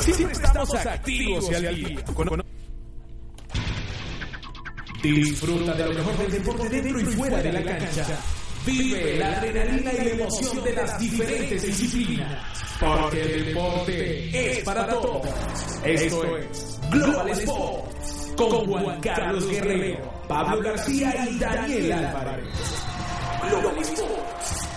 Siempre estamos activos y al día. Disfruta de lo mejor del deporte dentro y fuera de la cancha. Vive la adrenalina y la emoción de las diferentes disciplinas. Porque el deporte es para todos. Esto es Global Sports. Con Juan Carlos Guerrero, Pablo García y Daniel Álvarez. Global Sports.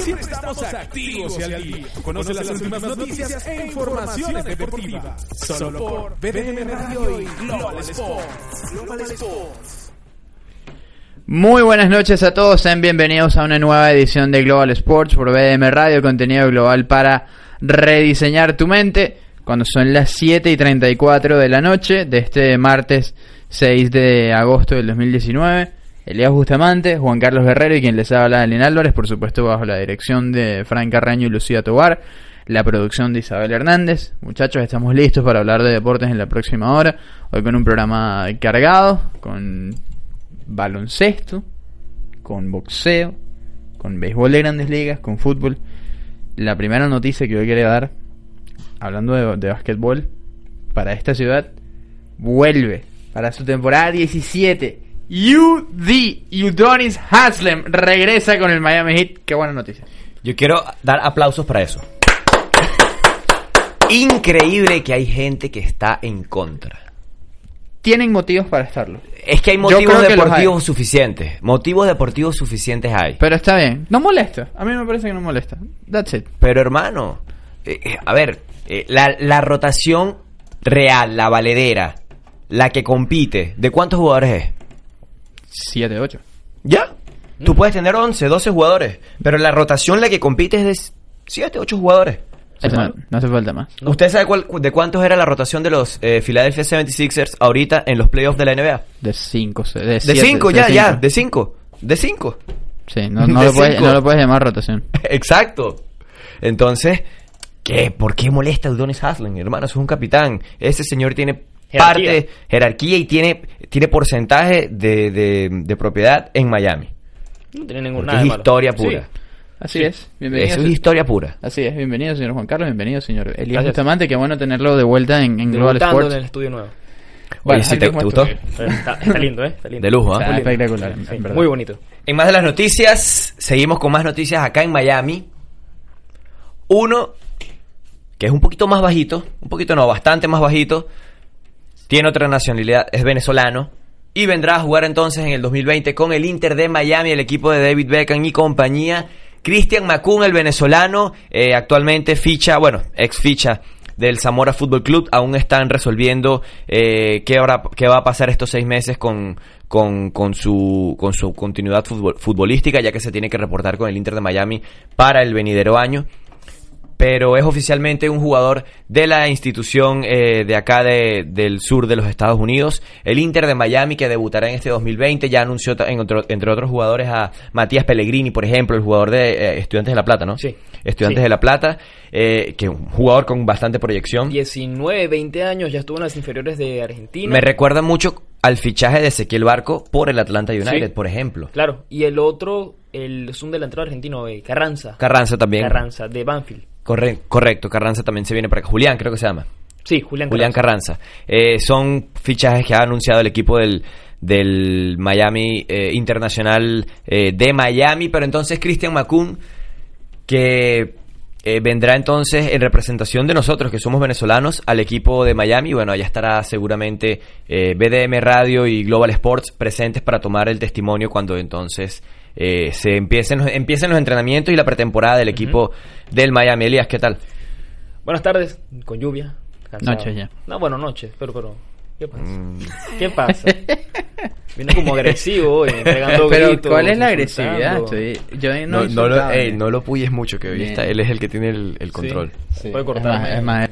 Siempre estamos activos y al día. Conoce las últimas noticias e informaciones deportivas. Solo por BDM Radio y Global Sports. Global Sports. Muy buenas noches a todos, sean bienvenidos a una nueva edición de Global Sports por BDM Radio, contenido global para rediseñar tu mente. Cuando son las 7 y 34 de la noche de este martes 6 de agosto del 2019. Elías Bustamante, Juan Carlos Guerrero y quien les habla, Alin Álvarez, por supuesto bajo la dirección de Frank Carraño y Lucía Tobar, la producción de Isabel Hernández. Muchachos, estamos listos para hablar de deportes en la próxima hora, hoy con un programa cargado, con baloncesto, con boxeo, con béisbol de grandes ligas, con fútbol. La primera noticia que hoy quería dar, hablando de, de básquetbol, para esta ciudad, vuelve para su temporada 17. UD Udonis Haslem regresa con el Miami Heat. Qué buena noticia. Yo quiero dar aplausos para eso. Increíble que hay gente que está en contra. Tienen motivos para estarlo. Es que hay motivos deportivos suficientes. Motivos deportivos suficientes hay. Pero está bien. No molesta. A mí me parece que no molesta. That's it. Pero hermano, eh, eh, a ver, eh, la, la rotación real, la valedera, la que compite, ¿de cuántos jugadores es? 7, 8. ¿Ya? Tú puedes tener 11, 12 jugadores, pero la rotación la que compite es de 7, 8 jugadores. No, no hace falta más. ¿Usted sabe cuál- de cuántos era la rotación de los eh, Philadelphia 76ers ahorita en los playoffs de la NBA? De 5. De De siete, 5, de ya, cinco. ya, de 5. De 5. Sí, no, no lo puedes, no lo puedes llamar rotación. Exacto. Entonces, ¿qué? ¿Por qué molesta a Udonis Haslem, hermano? Es un capitán. Ese señor tiene Jerarquía. parte, jerarquía y tiene, tiene porcentaje de, de- de propiedad en Miami. No tiene ningún nada es de malo. historia Sí. pura. Así es. Bienvenido. Eso es historia pura. Así es. Bienvenido, señor Juan Carlos. Bienvenido, señor Elías Gracias. Bustamante. Qué bueno tenerlo de vuelta en, en Global Sports. en el estudio nuevo. Bueno, Oye, ¿sí aquí te, gustó? Está, está lindo, ¿eh? Está lindo. De lujo, lindo. espectacular, Sí, en muy bonito. En más de las noticias, seguimos con más noticias acá en Miami. Uno, que es un poquito más bajito, un poquito no, bastante más bajito, tiene otra nacionalidad, es venezolano, y vendrá a jugar entonces en el 2020 con el Inter de Miami, el equipo de David Beckham y compañía. Cristian Macún, el venezolano, eh, actualmente ficha, bueno, ex ficha del Zamora Fútbol Club, aún están resolviendo eh, qué, hora- qué va a pasar estos seis meses con, con, su, con su continuidad futbol- futbolística, ya que se tiene que reportar con el Inter de Miami para el venidero año pero es oficialmente un jugador de la institución eh, de acá de- del sur de los Estados Unidos, el Inter de Miami, que debutará en este 2020, ya anunció entre otros jugadores a Matías Pellegrini, por ejemplo, el jugador de eh, Estudiantes de La Plata, ¿no? Sí. Estudiantes Sí. de La Plata, eh, que es un jugador con bastante proyección. 19, 20 años, ya estuvo en las inferiores de Argentina. Me recuerda mucho al fichaje de Ezequiel Barco por el Atlanta United, Sí. por ejemplo. Claro, y el otro, el, es un delantero argentino, eh, Carranza. Carranza también. Carranza, de Banfield. Corre- correcto, Carranza también se viene para acá. Julián, creo que se llama. Sí, Julián, Julián Carranza. Eh, son fichajes que ha anunciado el equipo del, del Miami eh, Internacional eh, de Miami, pero entonces Christian Macún, que eh, vendrá entonces en representación de nosotros, que somos venezolanos, al equipo de Miami. Bueno, allá estará seguramente BDM Radio y Global Sports presentes para tomar el testimonio cuando entonces eh, se empiecen, los- empiecen los entrenamientos y la pretemporada del equipo del Miami. Elías, ¿qué tal? Buenas tardes, con lluvia. Noches ya. No, bueno, noches, pero, pero ¿Qué pasa? Mm, ¿Qué pasa? Viene como agresivo hoy, pegando Pero gritos, ¿cuál es la agresividad? Estoy- yo no, no, no, lo, insultaba, ey, ¿eh? no lo puyes mucho, que hoy está, él es el que tiene el, el Sí. control. Se puede Es cortar. más, es más,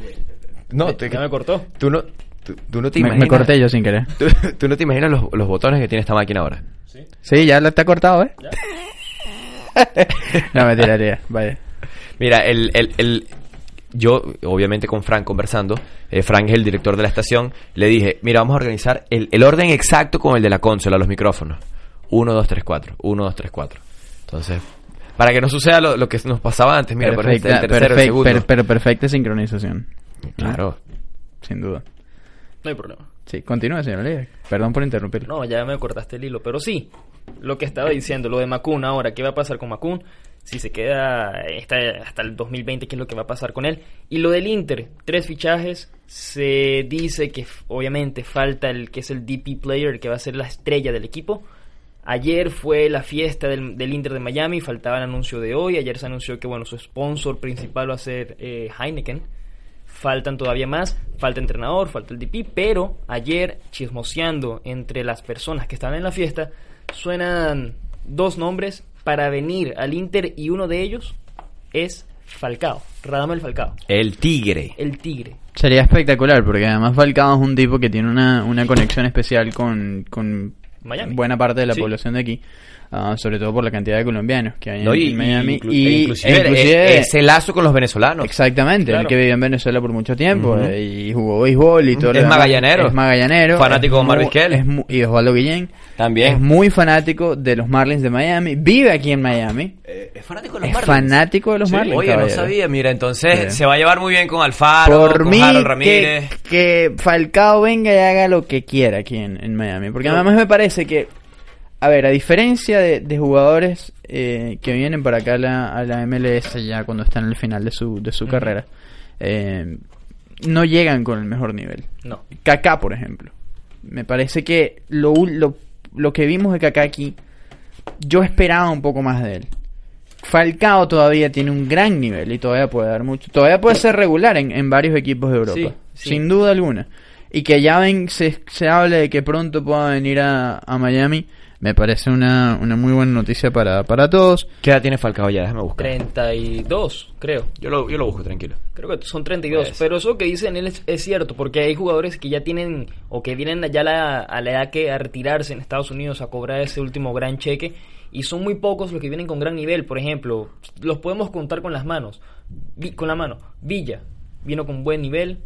No, te- Ya me cortó. tú no, tú, tú no te me, imaginas. me corté yo sin querer. Tú, tú no te imaginas los, los botones que tiene esta máquina ahora. Sí, ya lo está cortado, ¿eh? no, me tiraría, vaya. Mira, el, el, el- yo, obviamente con Frank conversando, eh, Frank es el director de la estación, le dije, mira, vamos a organizar el, el orden exacto con el de la consola, los micrófonos. 1, 2, 3, 4. 1, 2, 3, 4. Entonces, para que no suceda lo, lo que nos pasaba antes, mira, por ejemplo, Perfecta- el tercero, el perfec- segundo. per- pero perfecta sincronización. Claro. Sin duda. No hay problema. Sí, continúe, señor Oliver. Perdón por interrumpir. No, ya me cortaste el hilo. Pero sí, lo que estaba diciendo, lo de Macun ahora, ¿qué va a pasar con Macun? Si se queda hasta, hasta el 2020, ¿qué es lo que va a pasar con él? Y lo del Inter, tres fichajes. Se dice que obviamente falta el que es el DP player, el que va a ser la estrella del equipo. Ayer fue la fiesta del, del Inter de Miami, faltaba el anuncio de hoy. Ayer se anunció que bueno, su sponsor principal va a ser eh, Heineken. Faltan todavía más, falta entrenador, falta el DP, pero ayer, chismoseando entre las personas que estaban en la fiesta, suenan dos nombres para venir al Inter y uno de ellos es Falcao, Radamel Falcao, El tigre. el Tigre. Sería espectacular, porque además Falcao es un tipo que tiene una, una conexión especial con, con Miami. buena parte de la Sí. población de aquí. Ah, sobre todo por la cantidad de colombianos que hay No, en, y, en Miami. y inclu- y, e inclusive, e inclusive- e- ese lazo con los venezolanos. Exactamente, Claro. el que vivió en Venezuela por mucho tiempo eh, y jugó béisbol y todo. lo Es magallanero. Es magallanero. Fanático es de Omar Vizquel. y Osvaldo Guillén. También. Es muy fanático de los Marlins de Miami. Vive aquí en Miami. Eh, es fanático de Es fanático de los Marlins. Oye, no sabía. Mira, entonces Sí. se va a llevar muy bien con Alfaro, Por con mí, Harold que, Ramírez. que Falcao venga y haga lo que quiera aquí en, en Miami. Porque además me parece que, a ver, a diferencia de, de jugadores eh, que vienen para acá a la, a la MLS ya cuando están en el final de su, de su carrera, eh, no llegan con el mejor nivel. No, Kaká, por ejemplo. Me parece que lo, lo, lo que vimos de Kaká aquí, yo esperaba un poco más de él. Falcao todavía tiene un gran nivel y todavía puede dar mucho. Todavía puede ser regular en, en varios equipos de Europa, Sí, sí. sin duda alguna. Y que ya ven, se, se hable de que pronto pueda venir a, a Miami, me parece una, una muy buena noticia para, para todos. ¿Qué edad tiene Falcao ya? Déjame buscar. 32, creo. Yo lo, yo lo busco, tranquilo. Creo que son 32, Pues. pero eso que dicen él es, es cierto, porque hay jugadores que ya tienen o que vienen ya la- a la edad que a retirarse en Estados Unidos a cobrar ese último gran cheque y son muy pocos los que vienen con gran nivel, por ejemplo, los podemos contar con las manos, Vi- con la mano. Villa vino con buen nivel,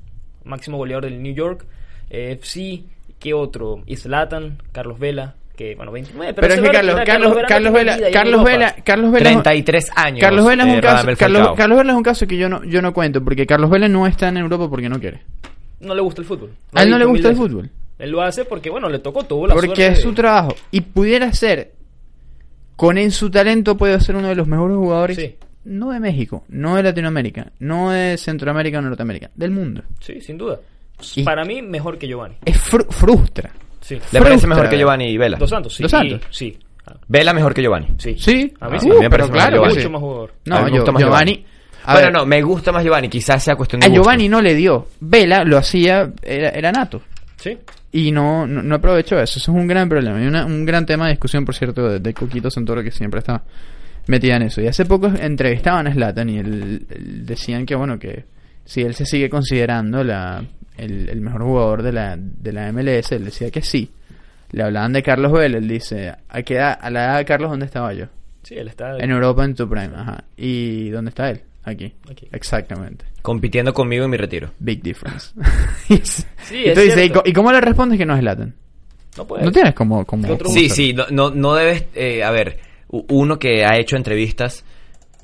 máximo goleador del New York, eh, FC, ¿qué otro? Islatan, Carlos Vela, que bueno, 29, Pero, es se que Carlos, Carlos, no Carlos Vela, Carlos. Vela, Carlos Vela, 33 años. Carlos Vela es eh, un caso, Radamel Carlos, Vela es un caso que yo no, yo no cuento, porque Carlos Vela no está en Europa porque no quiere. No le gusta el fútbol. A él no le gusta el fútbol. Él lo hace porque, bueno, le tocó, tuvo la Porque es de- su trabajo. Y pudiera ser, con en su talento puede ser uno de los mejores jugadores, Sí. no de México, no de Latinoamérica, no de Centroamérica o Norteamérica, del mundo. Sí, sin duda. Y- Para mí, mejor que Giovanni. Es fru- frustra. Sí. ¿Le parece mejor que Giovanni y Vela? Dos Santos, sí. Dos Santos. Sí. Ah, Vela mejor que Giovanni. Sí. Sí, A mí Uh, sí. a mí me parece claro, mejor que Mucho sí. más jugador. A No, mí me yo- gusta más Giovanni. a bueno, ver, no, me gusta más Giovanni. Quizás sea cuestión de a gusto. Giovanni no le dio. Vela lo hacía, era, era nato. Sí. Y no, no, no aprovechó eso. Eso es un gran problema. Y una- un gran tema de discusión, por cierto, de, de Coquito Santoro, que siempre está metida en eso. Y hace poco entrevistaban a Slatan y él, él decían que, bueno, que si él se sigue considerando la, el, el mejor jugador de la, de la MLS, él decía que sí. Le hablaban de Carlos Vela, él dice, ¿a, qué edad- a la edad de Carlos dónde estaba yo? Sí, él está. En Europa en tu prime, ajá. ¿Y dónde está él? Aquí. Aquí. Exactamente. Compitiendo conmigo en mi retiro. Big difference. Sí, y es tú dices, ¿y, cierto. co- ¿y cómo le respondes que no es Latin? No puede. No tienes como... como, ¿Qué otro como Sí, sí, no, no, no debes, eh, a ver, uno que ha hecho entrevistas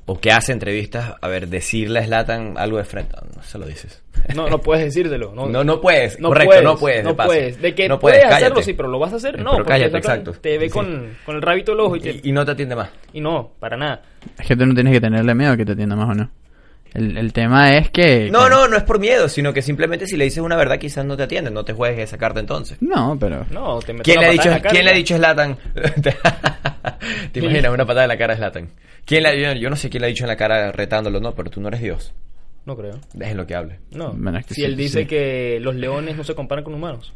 o que hace entrevistas, a ver, decirle a Slatan algo de frente, no se lo dices. No, no puedes decírselo. No, No, no puedes, No correcto, puedes, no puedes, de No paso. puedes. De que No puedes, puedes, hacerlo, sí, pero lo vas a hacer, Eh, no. pero porque cállate, exacto. Te ve Sí. con, con el rabito del ojo y, te- Y, y no te atiende más. y no, para nada. Es que tú no tienes que tenerle miedo a que te atienda más o no. El, el tema es que... No, que- no, no es por miedo, sino que simplemente si le dices una verdad quizás no te atienden, no te juegues esa carta entonces. No, pero... No, te metes ¿Quién le, ha dicho, en la cara ¿Quién le ha dicho a Slatan? ¿Te imaginas una patada en la cara a Slatan? ¿Quién le, yo, yo no sé quién le ha dicho en la cara retándolo, no, pero tú no eres Dios. No creo. Déjenlo que hable. No. Bueno, es que si sí, él dice sí. que los leones no se comparan con humanos.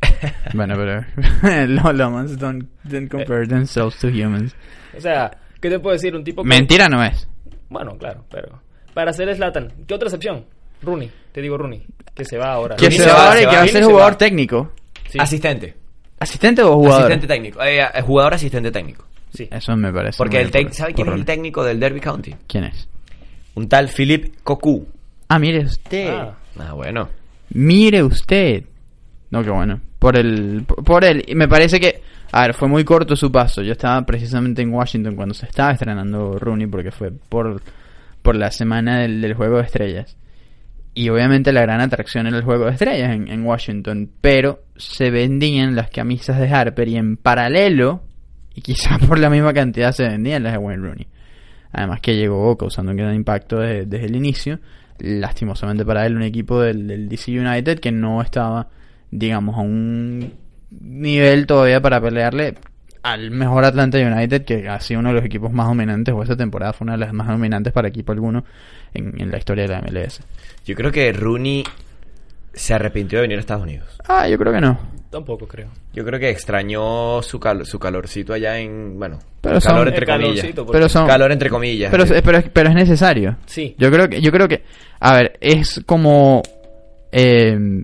bueno, pero los llamas don't, don't compare themselves to humans. O sea, ¿qué te puedo decir? Un tipo que- Mentira no es. Bueno, claro, pero... Para hacer Slatan, ¿qué otra excepción? Rooney, te digo Rooney, que se va ahora. Que se se va ahora y que va, a ser se jugador técnico. Sí, Asistente. ¿Asistente o jugador? Asistente técnico. Eh, eh, jugador asistente técnico. Sí. Eso me parece. Porque el por- ¿sabe quién por es el técnico del Derby County? ¿Quién es? Un tal Philip Cocu. Ah, mire usted. Ah, Ah, bueno. Mire usted. No, qué bueno. Por el, por él. Y me parece que, a ver, fue muy corto su paso. Yo estaba precisamente en Washington cuando se estaba estrenando Rooney porque fue por, por la semana del, del Juego de Estrellas. Y obviamente la gran atracción era el Juego de Estrellas en, en Washington. Pero se vendían las camisas de Harper y en paralelo, y quizás por la misma cantidad, se vendían las de Wayne Rooney. Además que llegó causando un gran impacto desde, desde el inicio. Lastimosamente para él, un equipo del, del DC United que no estaba, digamos, a un nivel todavía para pelearle al mejor Atlanta United, que ha sido uno de los equipos más dominantes, o esta temporada fue una de las más dominantes para equipo alguno en, en la historia de la MLS. Yo creo que Rooney se arrepintió de venir a Estados Unidos. Ah, yo creo que no. Tampoco creo. Yo creo que extrañó su, cal- su calorcito allá en... Bueno, Pero son- calor entre comillas. Pero son, Calor entre comillas. pero, pero, pero es necesario. Sí. Yo creo que, yo creo que, a ver, es como, eh,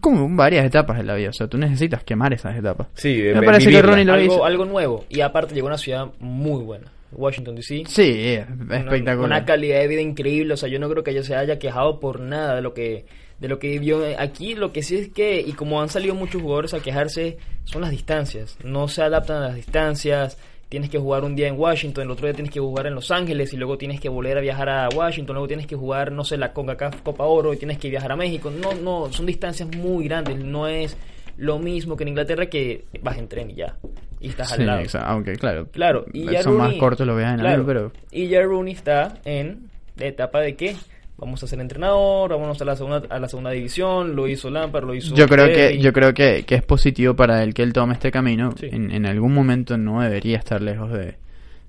como varias etapas en la vida. O sea, tú necesitas quemar esas etapas. Sí, Me parece que. Ronnie lo hizo. Algo, nuevo. Y aparte llegó a una ciudad muy buena. Washington, D.C. Sí, es Una- espectacular. Una, calidad de vida increíble. O sea, yo no creo que ella se haya quejado por nada de lo que de lo que vivió aquí. Lo que sí es que, y como han salido muchos jugadores a quejarse, son las distancias. No se adaptan a las distancias. Tienes que jugar un día en Washington, el otro día tienes que jugar en Los Ángeles y luego tienes que volver a viajar a Washington, luego tienes que jugar, no sé, la CONCACAF Copa Oro y tienes que viajar a México. No, no, son distancias muy grandes. No es lo mismo que en Inglaterra que vas en tren y ya. Y estás Sí, al lado. exa- aunque claro, Claro, y ya son más cortos los viajes en claro, avión, pero Y ya Rooney está en la etapa de que vamos a ser entrenador, vamos a la segunda, a la segunda división, lo hizo Lampard, lo hizo yo creo que yo creo que, que es positivo para él que él tome este camino. Sí. En, en algún momento no debería estar lejos de,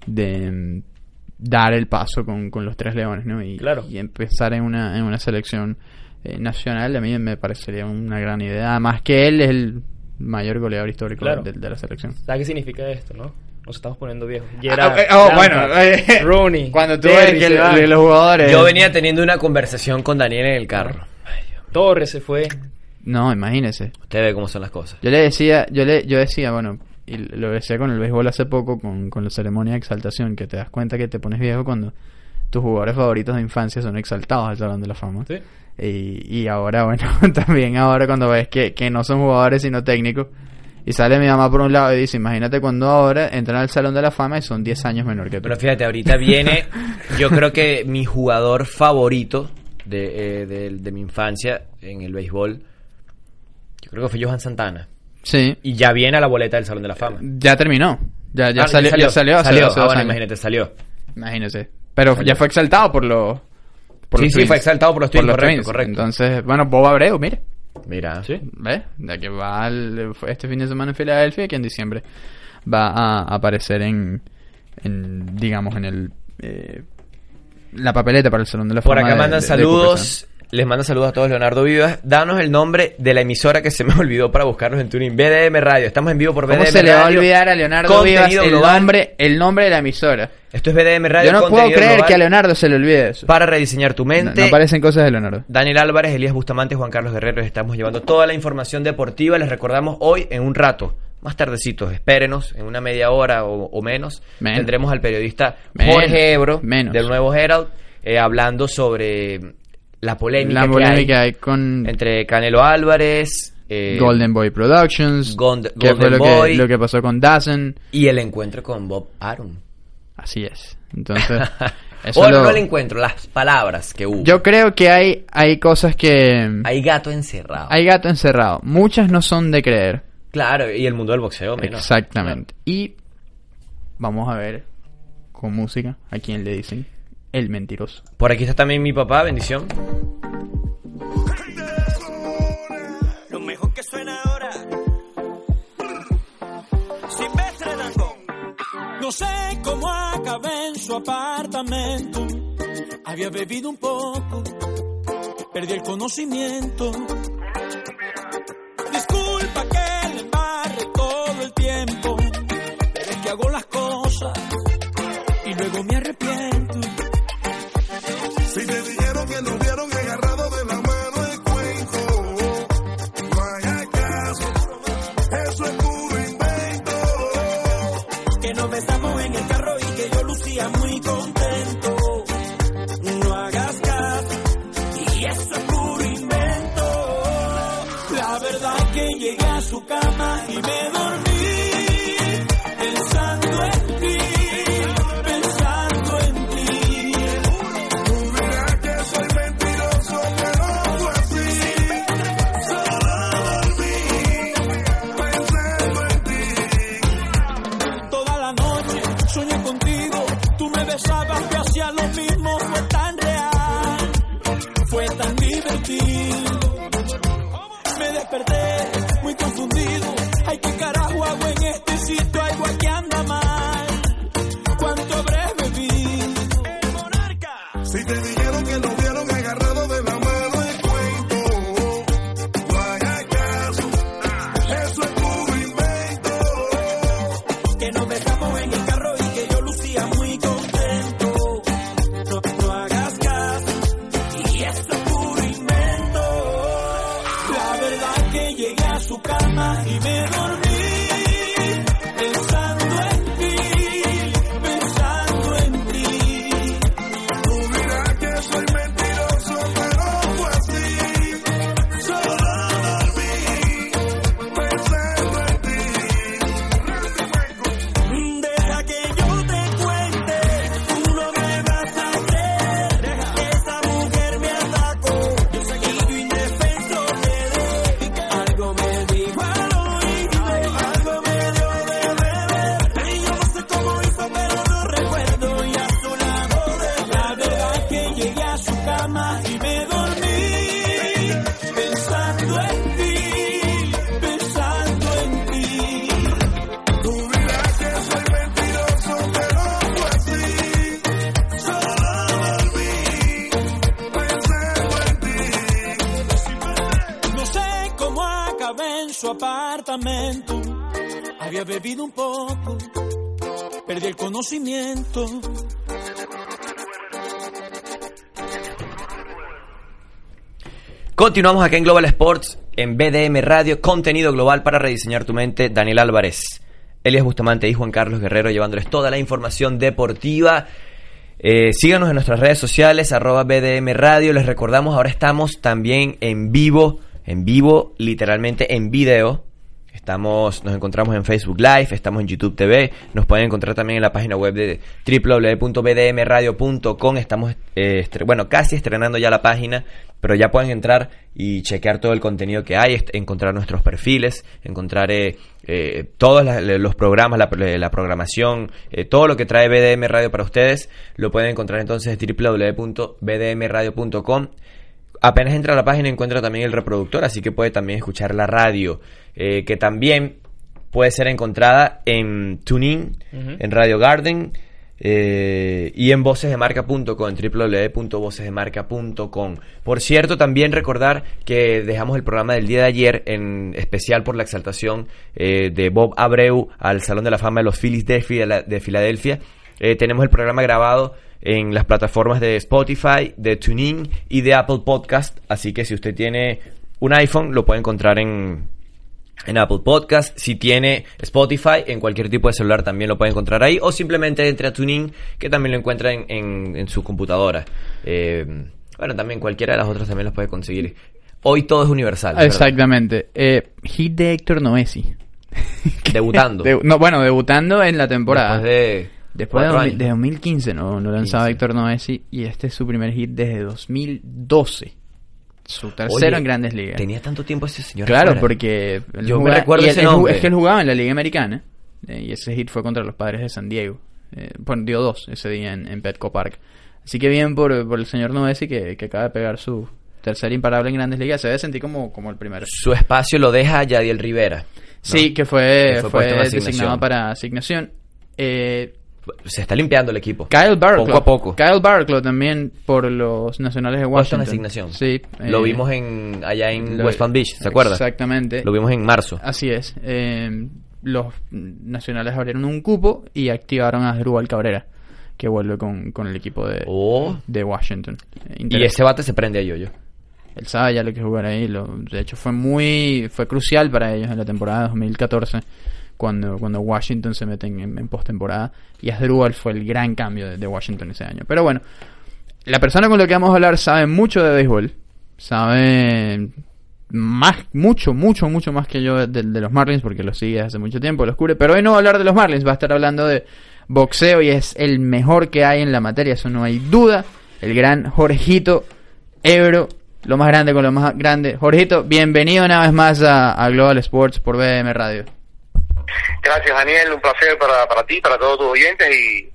de mm, dar el paso con, con los tres leones, ¿no? Y, Claro. y empezar en una en una selección eh, nacional a mí me parecería una gran idea. Además que él es el mayor goleador histórico Claro. de, de la selección. ¿Sabes qué significa esto, no? Nos estamos poniendo viejos. Ah, eh, oh, Lampard, bueno, eh, Rooney, cuando tú Terry ves que el- de los jugadores Yo venía teniendo una conversación con Daniel en el carro. Torres se fue. no imagínese Usted ve cómo son las cosas. Yo le decía, yo le, yo decía, bueno, y lo decía con el béisbol hace poco, con, con la ceremonia de exaltación, que te das cuenta que te pones viejo cuando tus jugadores favoritos de infancia son exaltados al Salón de la Fama. Sí. Y, y ahora, bueno, también ahora cuando ves que, que no son jugadores sino técnicos, y sale mi mamá por un lado y dice, imagínate cuando ahora entran al Salón de la Fama y son 10 años menor que tú. Pero fíjate, ahorita viene, yo creo que mi jugador favorito de, eh, de, de mi infancia en el béisbol, yo creo que fue Johan Santana. Sí, Y ya viene a la boleta del Salón de la Fama. ya terminó. Ya, ya, Ah, salió, ya salió hace, salió. hace Ah, bueno, imagínate, salió. Imagínese. Pero Salió. ya fue exaltado por los... por Sí, los sí, Twins. fue exaltado por los Twins, correcto, Twins. correcto. Entonces, bueno, Bob Abreu, mire. Mira. ¿Ves? De que va al- este fin de semana en Filadelfia, que en diciembre va a aparecer en, en digamos, en el eh, la papeleta para el Salón de la Por Fama. acá de- mandan de saludos. Les mando saludos a todos, Leonardo Vivas. Danos el nombre de la emisora que se me olvidó para buscarnos en Tuning. BDM Radio. Estamos en vivo por BDM ¿Cómo se le va a olvidar a Leonardo Vivas el global. nombre, el nombre de la emisora? Esto es BDM Radio. Yo no puedo creer global que a Leonardo se le olvide eso. Para rediseñar tu No, mente. no parecen cosas de Leonardo. Daniel Álvarez, Elías Bustamante, Juan Carlos Guerrero, les estamos llevando toda la información deportiva. Les recordamos hoy en un rato, más tardecitos, espérenos, en una media hora o, o menos, Menos. tendremos al periodista Menos. Jorge Ebro Menos. del Nuevo Herald eh, hablando sobre la polémica, La que polémica hay hay con entre Canelo Álvarez eh, Golden Boy Productions, Gond- que fue Golden lo Boy. que, lo que pasó con Dazen. y el encuentro con Bob Arum. Así es. Entonces, eso Bueno, lo- no el encuentro, las palabras que hubo. yo creo que hay, hay cosas que... Hay gato encerrado. Hay gato encerrado. Muchas no son de creer. Claro, y el mundo del boxeo menos. Exactamente. Y vamos a ver con música a quién le dicen el mentiroso. Por aquí está también mi papá, bendición. Lo mejor que suena ahora. No sé cómo acabé en su apartamento. Había bebido un poco. Perdí el conocimiento. Disculpa que le embarre todo el tiempo. Pero es que hago las cosas y luego me arrepiento. Si te Si te dijeron que nos vieron Continuamos acá en Global Sports, en BDM Radio, contenido global para rediseñar tu mente. Daniel Álvarez, Elias Bustamante y Juan Carlos Guerrero llevándoles toda la información deportiva. Eh, síganos en nuestras redes sociales, arroba BDM Radio. Les recordamos, ahora estamos también en vivo, en vivo, literalmente en video. Estamos, nos encontramos en Facebook Live, estamos en YouTube TV, nos pueden encontrar también en la página web de www.bdmradio.com. Estamos, eh, bueno, casi estrenando ya la página, pero ya pueden entrar y chequear todo el contenido que hay, encontrar nuestros perfiles, encontrar eh, eh, todos la- los programas, la, la programación, eh, todo lo que trae BDM Radio para ustedes, lo pueden encontrar entonces en www.bdmradio.com. Apenas entra a la página encuentra también el reproductor, así que puede también escuchar la radio, eh, que también puede ser encontrada en TuneIn, en Radio Garden eh, y en vocesdemarca.com, en www.vocesdemarca.com. Por cierto, también recordar que dejamos el programa del día de ayer en especial por la exaltación eh, de Bob Abreu al Salón de la Fama de los Phillies de, Fila- de Filadelfia. Eh, tenemos el programa grabado en las plataformas de Spotify, de TuneIn y de Apple Podcast. Así que si usted tiene un iPhone, lo puede encontrar en, en Apple Podcast. Si tiene Spotify, en cualquier tipo de celular también lo puede encontrar ahí. O simplemente entre a TuneIn, que también lo encuentra en, en- en su computadora. Eh, bueno, también cualquiera de las otras también las puede conseguir. Hoy todo es universal. Exactamente. Eh, hit de Héctor Noesi. Debutando. De- no, bueno, debutando en la temporada. Después de, Después de, cuatro 2000 años. de 2015 no, no lanzaba 15. Héctor Noesi y este es su primer hit desde 2012. Su tercero Oye, en Grandes Ligas. Tenía tanto tiempo ese señor. Claro, afuera. porque Yo me jugaba- recuerdo y él- ese él nombre. Es que él jugaba en la Liga Americana eh, y ese hit fue contra los Padres de San Diego. Eh, bueno, dio dos ese día en, en Petco Park. Así que bien por, por el señor Noesi que, que acaba de pegar su tercer imparable en Grandes Ligas. Se debe sentir como, como el primero. Su espacio lo deja Yadiel Rivera. Sí, que fue, Que fue fue, designado para asignación. Eh, Se está limpiando el equipo. Kyle Barclough. Poco a poco. Kyle Barclough también por los Nacionales de Puesto en Washington. asignación. Sí. Lo eh, vimos en allá en lo- West Palm Beach, ¿se acuerda? Exactamente. Lo vimos en marzo. Así es. Eh, los nacionales abrieron un cupo y activaron a Drubal Cabrera, que vuelve con, con el equipo de, Oh. de Washington. Eh, Y ese bate se prende a yo-yo. Él sabe ya lo que jugar ahí. Lo, de hecho, fue muy fue crucial para ellos en la temporada 2014 cuando, cuando Washington se mete en, en postemporada. Y Asdrúbal fue el gran cambio de, Washington ese año. Pero bueno, la persona con la que vamos a hablar sabe mucho de béisbol. Sabe más, mucho, mucho, mucho más que yo de, los Marlins porque lo sigue hace mucho tiempo, lo cubre. Pero hoy no va a hablar de los Marlins, va a estar hablando de boxeo y es el mejor que hay en la materia, eso no hay duda. El gran Jorgito Ebro, lo más grande con lo más grande. Jorgito, bienvenido una vez más a, a Global Sports por BM Radio. Gracias, Daniel. Un placer para, para ti, para todos tus oyentes. Y,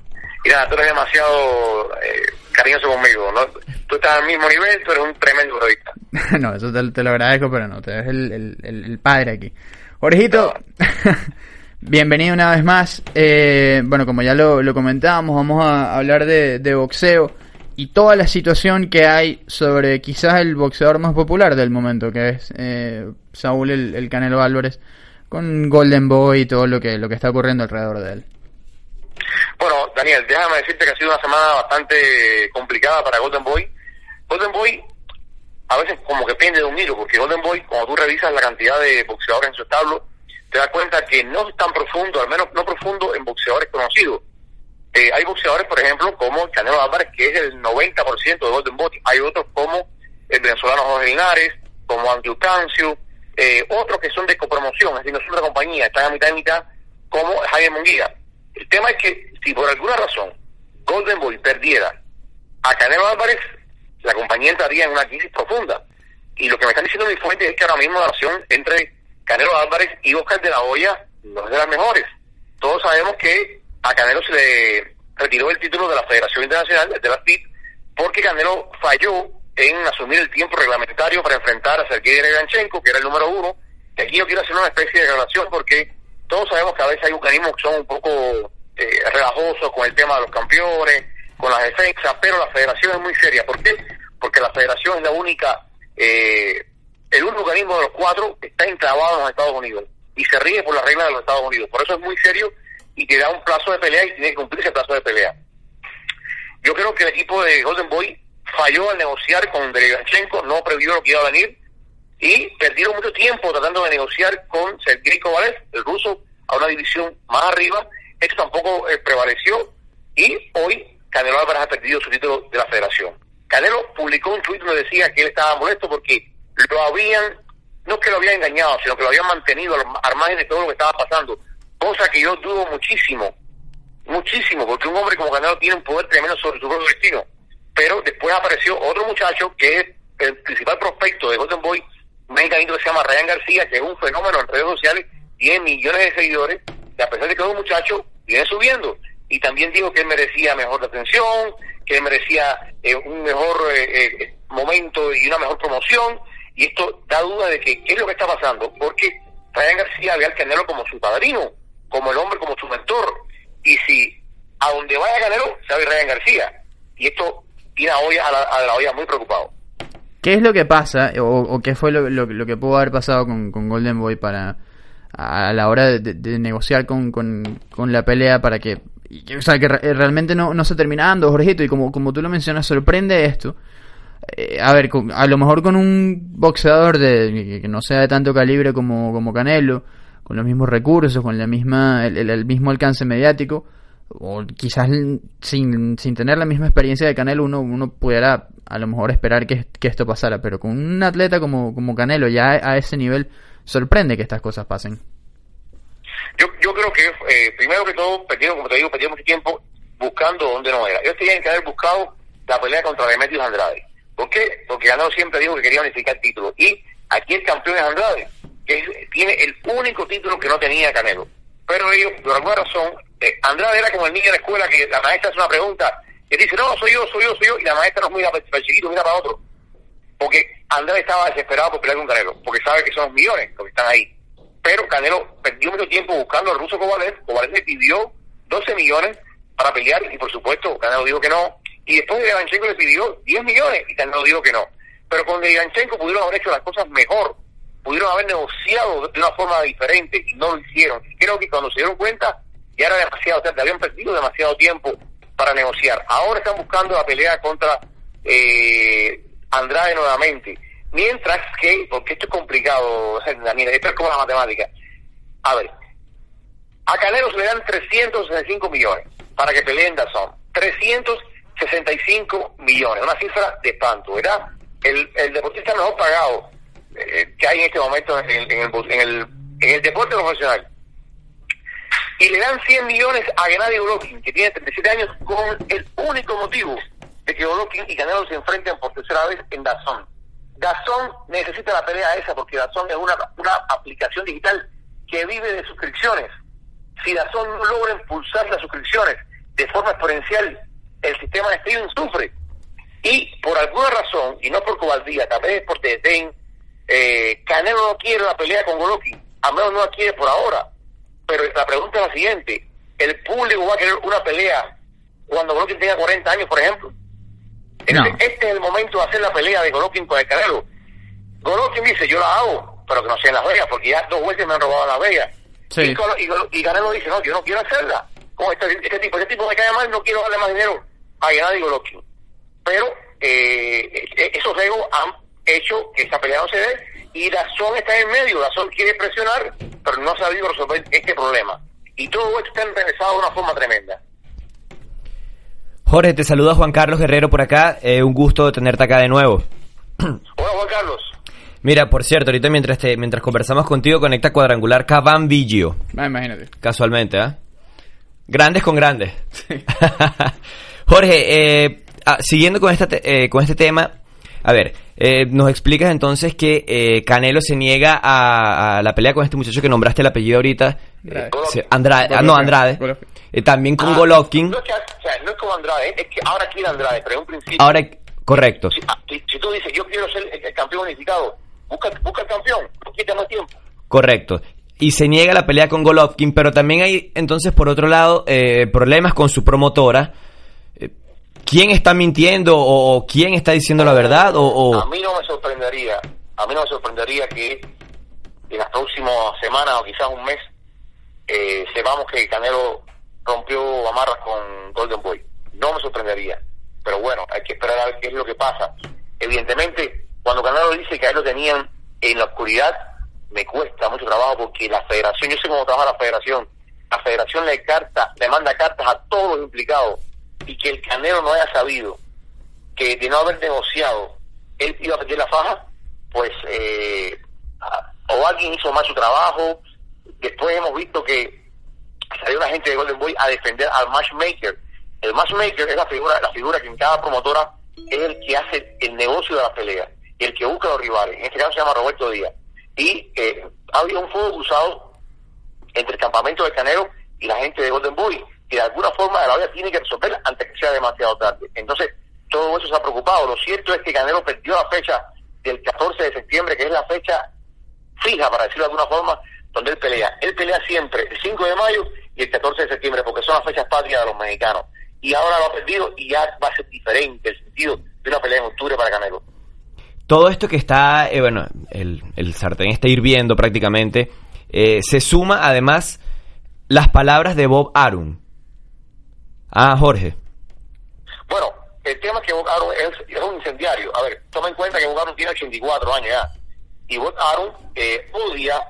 y nada, tú eres demasiado eh, cariñoso conmigo. ¿no? Tú estás al mismo nivel, tú eres un tremendo periodista. no, eso te, te lo agradezco, pero no, te eres el, el, el- padre aquí. Jorgito, bienvenido una vez más. Eh, bueno, como ya lo, lo comentábamos, vamos a hablar de, de boxeo y toda la situación que hay sobre quizás el boxeador más popular del momento, que es eh, Saúl el, el Canelo Álvarez, con Golden Boy y todo lo que, lo que está ocurriendo alrededor de él. Bueno, Daniel, déjame decirte que ha sido una semana bastante complicada para Golden Boy. Golden Boy a veces como que pende de un hilo, porque Golden Boy, cuando tú revisas la cantidad de boxeadores en su establo, te das cuenta que no es tan profundo, al menos no profundo en boxeadores conocidos. Eh, hay boxeadores, por ejemplo, como Canelo Álvarez, que es el 90% de Golden Boy. Hay otros como el venezolano Jorge Linares, como Andy Ucancio, eh, otros que son de copromoción, es decir, no de la compañía, están a mitad y mitad, como Javier Munguía. El tema es que si por alguna razón Golden Boy perdiera a Canelo Álvarez, la compañía entraría en una crisis profunda. Y lo que me están diciendo mis fuentes es que ahora mismo la relación entre Canelo Álvarez y Oscar de la Hoya no es de las mejores. Todos sabemos que a Canelo se le retiró el título de la Federación Internacional, de la FIT, porque Canelo falló en asumir el tiempo reglamentario para enfrentar a Sergei Derevanchenko, que era el número uno. Y aquí yo quiero hacer una especie de relación porque todos sabemos que a veces hay organismos que son un poco eh, relajosos con el tema de los campeones, con las defensas, pero la federación es muy seria. ¿Por qué? Porque la federación es la única, eh, el único organismo de los cuatro que está enclavado en los Estados Unidos y se rige por las reglas de los Estados Unidos. Por eso es muy serio y te da un plazo de pelea y tiene que cumplirse el plazo de pelea. Yo creo que el equipo de Golden Boy falló al negociar con Derevanchenko, no previó lo que iba a venir y perdieron mucho tiempo tratando de negociar con Sergei Kovalev, el ruso, a una división más arriba. Esto tampoco eh, prevaleció y hoy Canelo Álvarez ha perdido su título de la federación. Canelo publicó un tuit donde decía que él estaba molesto porque lo habían, no es que lo habían engañado, sino que lo habían mantenido al al margen de todo lo que estaba pasando, cosa que yo dudo muchísimo, muchísimo, porque un hombre como Canelo tiene un poder tremendo sobre su propio destino. Pero después apareció otro muchacho que es el principal prospecto de Golden Boy, un mexicanito que se llama Ryan García, que es un fenómeno en redes sociales, tiene millones de seguidores, y a pesar de que es un muchacho, viene subiendo. Y también dijo que él merecía mejor atención, que él merecía eh, un mejor eh, eh, momento y una mejor promoción. Y esto da duda de que qué es lo que está pasando, porque Ryan García ve al Canelo como su padrino, como el hombre, como su mentor. Y si a donde vaya Canelo, sabe Ryan García. Y esto tiene a, la, a muy preocupado. ¿Qué es lo que pasa, o, qué fue lo, que pudo haber pasado con, Golden Boy para a la hora de, negociar con, con, la pelea para que, o sea, que re- realmente no, se termina dando, Jorgito, y como, como tú lo mencionas, sorprende esto. Eh, a ver, con- a lo mejor con un boxeador de que- no sea de tanto calibre como, como Canelo, con los mismos recursos, con la misma el mismo alcance mediático, o quizás sin, sin tener la misma experiencia de Canelo, uno, uno pudiera a lo mejor esperar que, que esto pasara, pero con un atleta como, como Canelo ya a, ese nivel, sorprende que estas cosas pasen. Yo, yo creo que, eh, primero que todo, perdieron, como te digo, perdieron mucho tiempo buscando donde no era. Ellos tenían que haber buscado la pelea contra Demetrius Andrade. ¿Por qué? Porque Canelo siempre dijo que quería unificar títulos. Y aquí el campeón es Andrade, que tiene el único título que no tenía Canelo. Pero ellos, por alguna razón, eh, Andrade era como el niño de la escuela que la maestra hace una pregunta y dice, no, soy yo, soy yo, soy yo, y la maestra no mira para el chiquito, mira para otro. Porque Andrade estaba desesperado por pelear con Canelo, porque sabe que son millones los que están ahí. Pero Canelo perdió mucho tiempo buscando al ruso Kovalev. Kovalev le pidió 12 millones para pelear y por supuesto Canelo dijo que no. Y después de Ivanchenko le pidió 10 millones y Canelo dijo que no. Pero con Ivanchenko pudieron haber hecho las cosas mejor. pudieron haber negociado de una forma diferente y no lo hicieron. Creo que cuando se dieron cuenta, ya era demasiado tarde, habían perdido demasiado tiempo para negociar. Ahora están buscando la pelea contra eh, Andrade nuevamente. Mientras que, porque esto es complicado, Daniel, esto es como la matemática. A ver, a Canelo se le dan 365 millones para que peleen en Dazón. 365 millones, una cifra de espanto, ¿verdad? El, el deportista mejor pagado eh, que hay en este momento en, el, en el deporte profesional. Y le dan 100 millones a Gennady Golovkin, que tiene 37 años, con el único motivo de que Golovkin y Canelo se enfrenten por tercera vez en Dazón. Dazón necesita la pelea esa porque Dazón es una, una aplicación digital que vive de suscripciones. Si Dazón no logra impulsar las suscripciones de forma exponencial, el sistema de streaming sufre. Y por alguna razón, y no por cobardía, tal vez por desdén, eh, Canelo no quiere la pelea con Golovkin, al menos no la quiere por ahora. Pero la pregunta es la siguiente, ¿el público va a querer una pelea cuando Golovkin tenga 40 años, por ejemplo? No. Este, este es el momento de hacer la pelea de Golovkin con el Canelo. Golovkin dice, yo la hago, pero que no sea en Las Vegas, porque ya dos veces me han robado Las Vegas. Sí. Y, y Canelo dice, no, yo no quiero hacerla. Con este, este tipo, este tipo me cae mal, no quiero darle más dinero a Gennady Golovkin. Pero eh, eh, esos egos han hecho que esa pelea no se dé y Dazón está en medio. Dazón quiere presionar, pero no ha sabido resolver este problema. Y todo esto está enrevesado de una forma tremenda. Jorge, te saluda Juan Carlos Guerrero por acá. eh, un gusto tenerte acá de nuevo. Hola, Juan Carlos. Mira, por cierto, ahorita mientras te, mientras conversamos contigo, conecta cuadrangular Cavan Vigio. Ah, imagínate. Casualmente, ¿ah? Grandes con grandes. Jorge, eh, ah, siguiendo con, esta te- eh, con este tema, a ver, eh, nos explicas entonces que eh, Canelo se niega a, a la pelea con este muchacho que nombraste el apellido ahorita. Andrade. Eh, Andrade, ah, no, Golovkin. Andrade. Eh, también con Ah, Golovkin. No es, que, o sea, no es como Andrade, es que ahora quiere Andrade, pero en un principio. Ahora, correcto. si, ah, si- si tú dices, yo quiero ser el, el campeón unificado, busca, busca el campeón, no quita más tiempo. Correcto. Y se niega la pelea con Golovkin, pero también hay entonces por otro lado eh, problemas con su promotora. ¿Quién está mintiendo o, quién está diciendo la verdad? O, o- A mí no me sorprendería, a mí no me sorprendería que en las próximas semanas o quizás un mes eh, sepamos que Canelo rompió amarras con Golden Boy. No me sorprendería, pero bueno, hay que esperar a ver qué es lo que pasa. Evidentemente, cuando Canelo dice que a él lo tenían en la oscuridad, me cuesta mucho trabajo porque la federación, yo sé cómo trabaja la federación, la federación le carta, le manda cartas a todos los implicados y que el Canelo no haya sabido que de no haber negociado él iba a perder la faja, pues eh, o alguien hizo mal su trabajo. Después hemos visto que salió la gente de Golden Boy a defender al matchmaker. El matchmaker es la figura, la figura que en cada promotora es el que hace el negocio de la pelea y el que busca los rivales. En este caso se llama Roberto Díaz. Y eh, ha habido un fuego cruzado entre el campamento de Canelo y la gente de Golden Boy, que de alguna forma la vida tiene que resolver antes que sea demasiado tarde. Entonces, todo eso se ha preocupado. Lo cierto es que Canelo perdió la fecha del 14 de septiembre, que es la fecha fija, para decirlo de alguna forma, donde él pelea. Él pelea siempre el 5 de mayo y el 14 de septiembre, porque son las fechas patrias de los mexicanos. Y ahora lo ha perdido y ya va a ser diferente el sentido de una pelea en octubre para Canelo. todo esto que está, eh, bueno, el, el sartén está hirviendo prácticamente, eh, se suma además las palabras de Bob Arum. Ah, Jorge. Bueno, el tema es que Bob es, un incendiario. A ver, toma en cuenta que Bob Arum tiene 84 años ya. Y Bob eh, odia,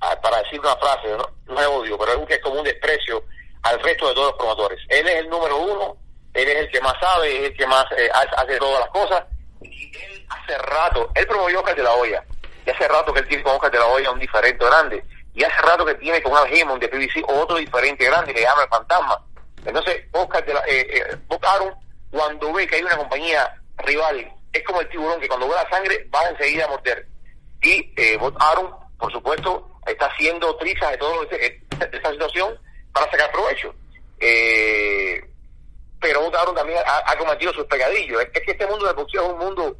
ah, para decir una frase, no, no es odio, pero es un- que es como un desprecio al resto de todos los promotores. Él es el número uno, él es el que más sabe, es el que más eh, hace, todas las cosas. Y él hace rato, él promovió Oscar de la Hoya. Y hace rato que él tiene con Oscar de la Hoya un diferente grande. Y hace rato que tiene con Al Heyman de PBC otro diferente grande, que llama el fantasma. Entonces, Oscar de la, eh, eh, Arum, cuando ve que hay una compañía rival, es como el tiburón que cuando ve la sangre va enseguida a morder. Y eh, Bob Arum, por supuesto, está haciendo trizas de todo este- de esta situación para sacar provecho. Eh, pero Bob Arum también ha, ha cometido sus pegadillos. Es, que este mundo del boxeo es un mundo,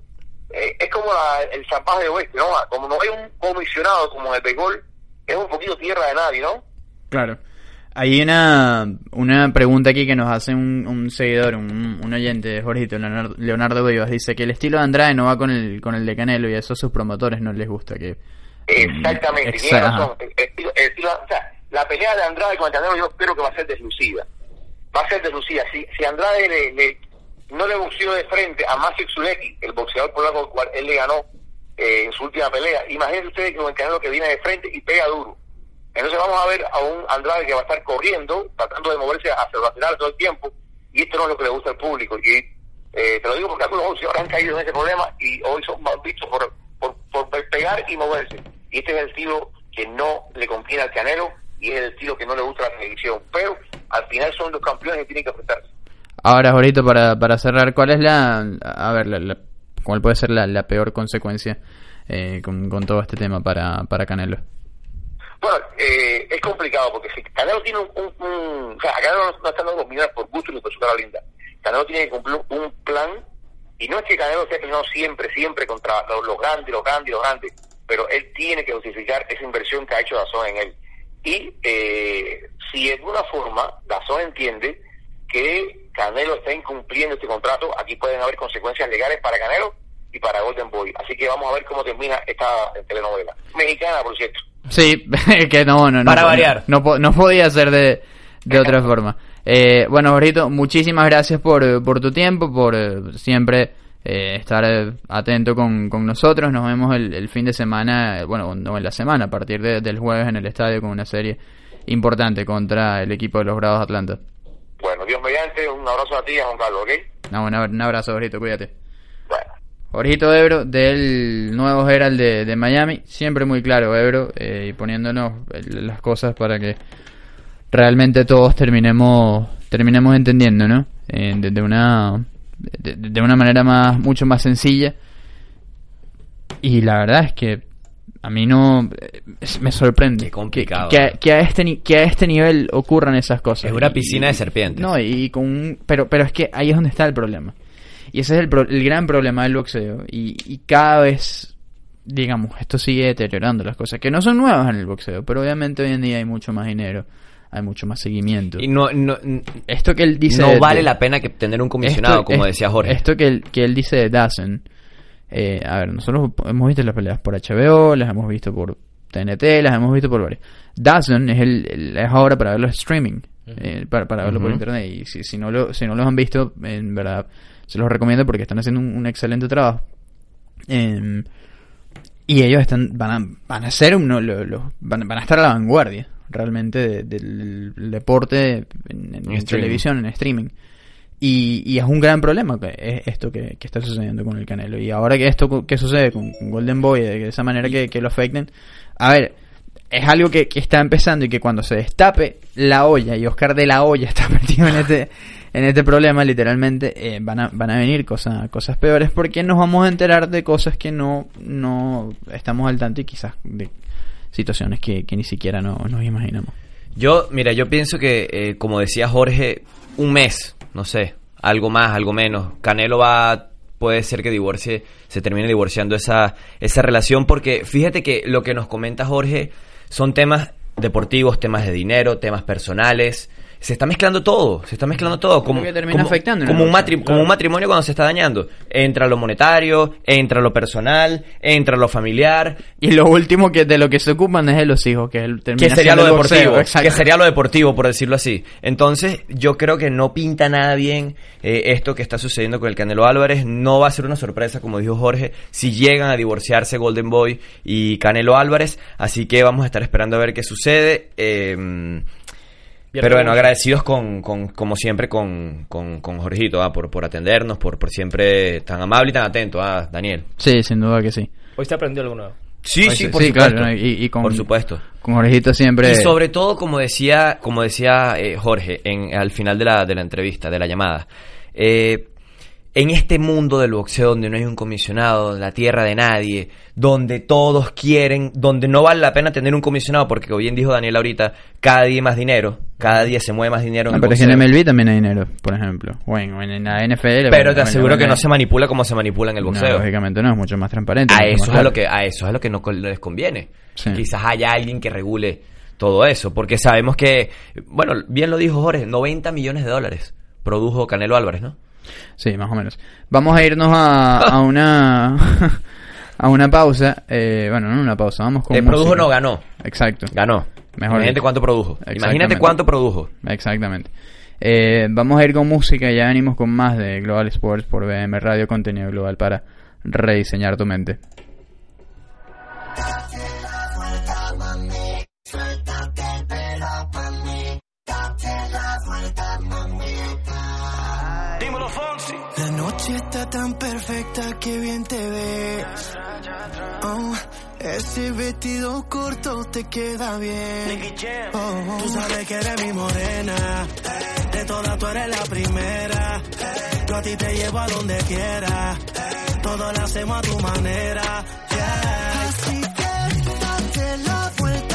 eh, es como la- el salvaje de oeste, ¿no? Como no hay un comisionado como en el béisbol, es un poquito tierra de nadie, ¿no? Claro. Hay una, una pregunta aquí que nos hace un, un seguidor, un, un oyente, Jorgito, Leonardo, Leonardo Vivas. Dice que el estilo de Andrade no va con el, con el de Canelo y eso a sus promotores no les gusta. Que Exactamente, Exa- tiene razón. El estilo- el estilo- o sea, la pelea de Andrade con el Canelo yo creo que va a ser deslucida. Va a ser deslucida. Si, si Andrade le, le- no le boxeó de frente a Maciej Zulecki, el boxeador polaco al cual él le ganó eh, en su última pelea, imagínense ustedes con el Canelo que viene de frente y pega duro. Entonces vamos a ver a un Andrade que va a estar corriendo, tratando de moverse hacia el lateral todo el tiempo, y esto no es lo que le gusta al público. Y eh, te lo digo porque algunos boxeadores han caído en ese problema y hoy son mal vistos por, por, pegar y moverse. Y este es el estilo que no le conviene al Canelo y es el estilo que no le gusta a la televisión. Pero al final son los campeones y tienen que enfrentarse. Ahora, Jorito, para, para cerrar, ¿cuál es la, a ver, cuál puede ser la, la peor consecuencia eh, con, con todo este tema para, para Canelo? Bueno, eh, es complicado porque si Canelo tiene un, o sea, Canelo no, no están dando dominar por gusto ni por su cara linda. Canelo tiene que cumplir un plan y no es que Canelo esté peleando siempre, siempre contra los, los grandes, los grandes, los grandes, pero él tiene que justificar esa inversión que ha hecho Dazón en él. Y eh, si de alguna forma Dazón entiende que Canelo está incumpliendo este contrato, aquí pueden haber consecuencias legales para Canelo y para Golden Boy. Así que vamos a ver cómo termina esta telenovela. Mexicana, por cierto. Sí, que no, no, no. Para no, variar. No, no podía ser de, de otra forma. Eh, bueno, Jorito, muchísimas gracias por, por tu tiempo, por eh, siempre eh, estar eh, atento con, con nosotros. Nos vemos el, el fin de semana, bueno, no en la semana, a partir de- del jueves en el estadio con una serie importante contra el equipo de los Grados Atlanta. Bueno, Dios mediante, un abrazo a ti y a Juan Carlos, ¿ok? No, un, un abrazo, Jorito, cuídate. Jorgito Ebro del nuevo Herald de, de Miami, siempre muy claro Ebro eh, y poniéndonos las cosas para que realmente todos terminemos terminemos entendiendo, ¿no? Eh, de, de una de, de una manera más mucho más sencilla y la verdad es que a mí no eh, me sorprende Qué complicado, que, que, ¿no? que a este que a este nivel ocurran esas cosas. Es una Y- piscina de serpientes. No, y con un- pero pero es que ahí es donde está el problema. Y ese es el, pro- el gran problema del boxeo. Y, y cada vez, digamos, esto sigue deteriorando las cosas, que no son nuevas en el boxeo, pero obviamente hoy en día hay mucho más dinero, hay mucho más seguimiento. Y no, no, esto que él dice... no de- vale de- la pena que tener un comisionado, esto- como es- decía Jorge. Esto que él, que él dice de Dazen, eh, a ver, nosotros hemos visto las peleas por HBO, las hemos visto por TNT, las hemos visto por varios. Dazen es, el, el- es ahora para verlo streaming, eh, para, para verlo por internet. Y si, si, no lo, si no los han visto, en verdad, se los recomiendo porque están haciendo un, un excelente trabajo. Em, y ellos están van a, van a ser uno, lo- lo- van, van a estar a la vanguardia realmente de- del deporte en, en En streaming. televisión, en streaming. Y, y es un gran problema que es esto que, que está sucediendo con el Canelo. Y ahora que esto que sucede con, con Golden Boy, de, de esa manera que, que lo afecten, a ver, es algo que, que está empezando y que cuando se destape la olla, y Oscar de la olla está metido en este, en este problema, literalmente, eh, van, a, van a venir cosas, cosas peores porque nos vamos a enterar de cosas que no, no estamos al tanto y quizás de situaciones que, que ni siquiera no, nos imaginamos. Yo, mira, yo pienso que, eh, como decía Jorge, un mes, no sé, algo más, algo menos. Canelo va, puede ser que divorcie, se termine divorciando esa, esa relación, porque fíjate que lo que nos comenta Jorge son temas deportivos, temas de dinero, temas personales. Se está mezclando todo, se está mezclando todo. Como, como- afectando como un, boxeo, matri- como un matrimonio cuando se está dañando. Entra lo monetario, entra lo personal, entra lo familiar, Y lo último que de lo que se ocupan es de los hijos, que es el que sería lo boxeo, deportivo, que sería lo deportivo por decirlo así. Entonces, yo creo que no pinta nada bien eh, esto que está sucediendo con el Canelo Álvarez, no va a ser una sorpresa como dijo Jorge, si llegan a divorciarse Golden Boy y Canelo Álvarez, así que vamos a estar esperando a ver qué sucede. eh, pero bueno, agradecidos con, con- como siempre con, con, con Jorgito, ah, por, por atendernos, por, por siempre tan amable y tan atento, ah, Daniel. Sí, sin duda que sí. Hoy se aprendió algo nuevo. Sí, sí, sí, por sí, supuesto. claro, y- y con- por supuesto. Con Jorgito siempre... Y sobre todo, como decía, como decía eh, Jorge en, al final de la, de la entrevista, de la llamada, eh, en este mundo del boxeo donde no hay un comisionado, la tierra de nadie, donde todos quieren, donde no vale la pena tener un comisionado, porque como bien dijo Daniel ahorita, cada día hay más dinero, cada día se mueve más dinero en Ah, el pero es que en MLB también hay dinero, por ejemplo. O en, la NFL. Pero te aseguro que no se manipula como se manipula en el no, boxeo. lógicamente no, es mucho más transparente. a eso es a lo que a eso es a lo que no les conviene Sí. quizás haya alguien que regule todo eso porque sabemos que bueno bien lo dijo Jorge 90 millones de dólares produjo Canelo Álvarez no Sí, más o menos. Vamos a irnos a, a una a una pausa. Eh, bueno, no una pausa, vamos con produjo música. no, ganó. Exacto. Ganó. Mejor Imagínate cuánto produjo. Imagínate Exactamente. cuánto produjo. Exactamente. Eh, vamos a ir con música y ya venimos con más de Global Sports por BM Radio, contenido global para rediseñar tu mente. Ese vestido corto te queda bien. Jam. Oh, tú sabes que eres mi morena. De todas tú eres la primera. Yo a ti te llevo a donde quiera. Todo lo hacemos a tu manera. Yeah. Así que date la vuelta,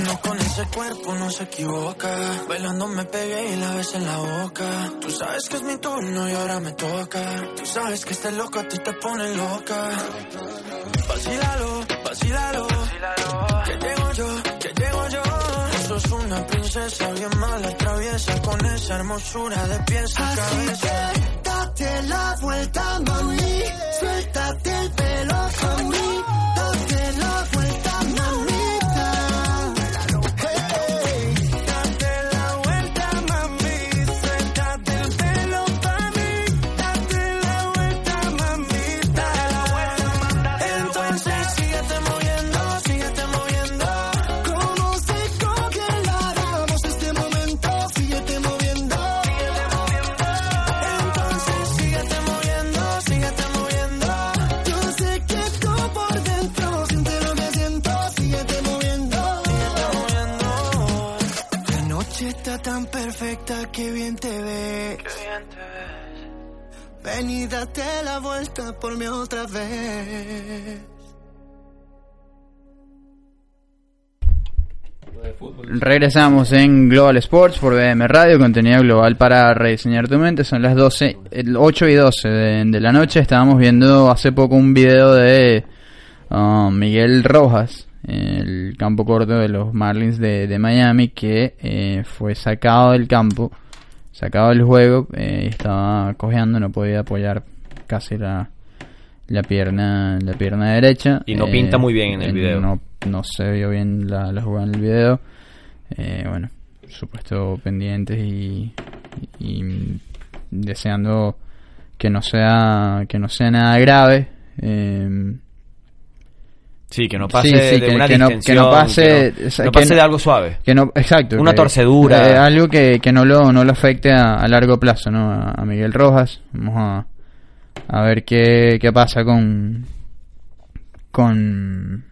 uno con ese cuerpo no se equivoca. Bailando me pegué y la ves en la boca. Tú sabes que es mi turno y ahora me toca. Tú sabes que este loco a ti te pone loca. Vacílalo, vacílalo. Que llego yo, que llego yo. Sos una princesa bien mala, traviesa con esa hermosura de pies a cabeza. date la vuelta, mami. Suéltate el pelo a está tan perfecta que bien te ves. Ven y date la vuelta por mí otra vez. Regresamos en Global Sports por BM Radio, contenido global para rediseñar tu mente. Son las 12, el 8 y 12 de, de la noche. Estábamos viendo hace poco un video de um, Miguel Rojas, el campo corto de los Marlins de, de Miami, que eh, fue sacado del campo, sacado del juego, eh, estaba cojeando, no podía apoyar casi la, la pierna la pierna derecha. Y no pinta muy bien en el eh, video. No, no se vio bien la, la jugada en el video. Eh, bueno, supuesto pendientes y, y, y deseando que no sea que no sea nada grave. Sí, que no pase Sí, sí, de que- una que no- distensión, que no pase- que no, o sea, no que pase no- de algo suave. que no, exacto. Una torcedura. eh, algo que, que no lo, no lo afecte a, a largo plazo, ¿no? A, a Miguel Rojas. Vamos a, a ver qué, qué pasa con, con,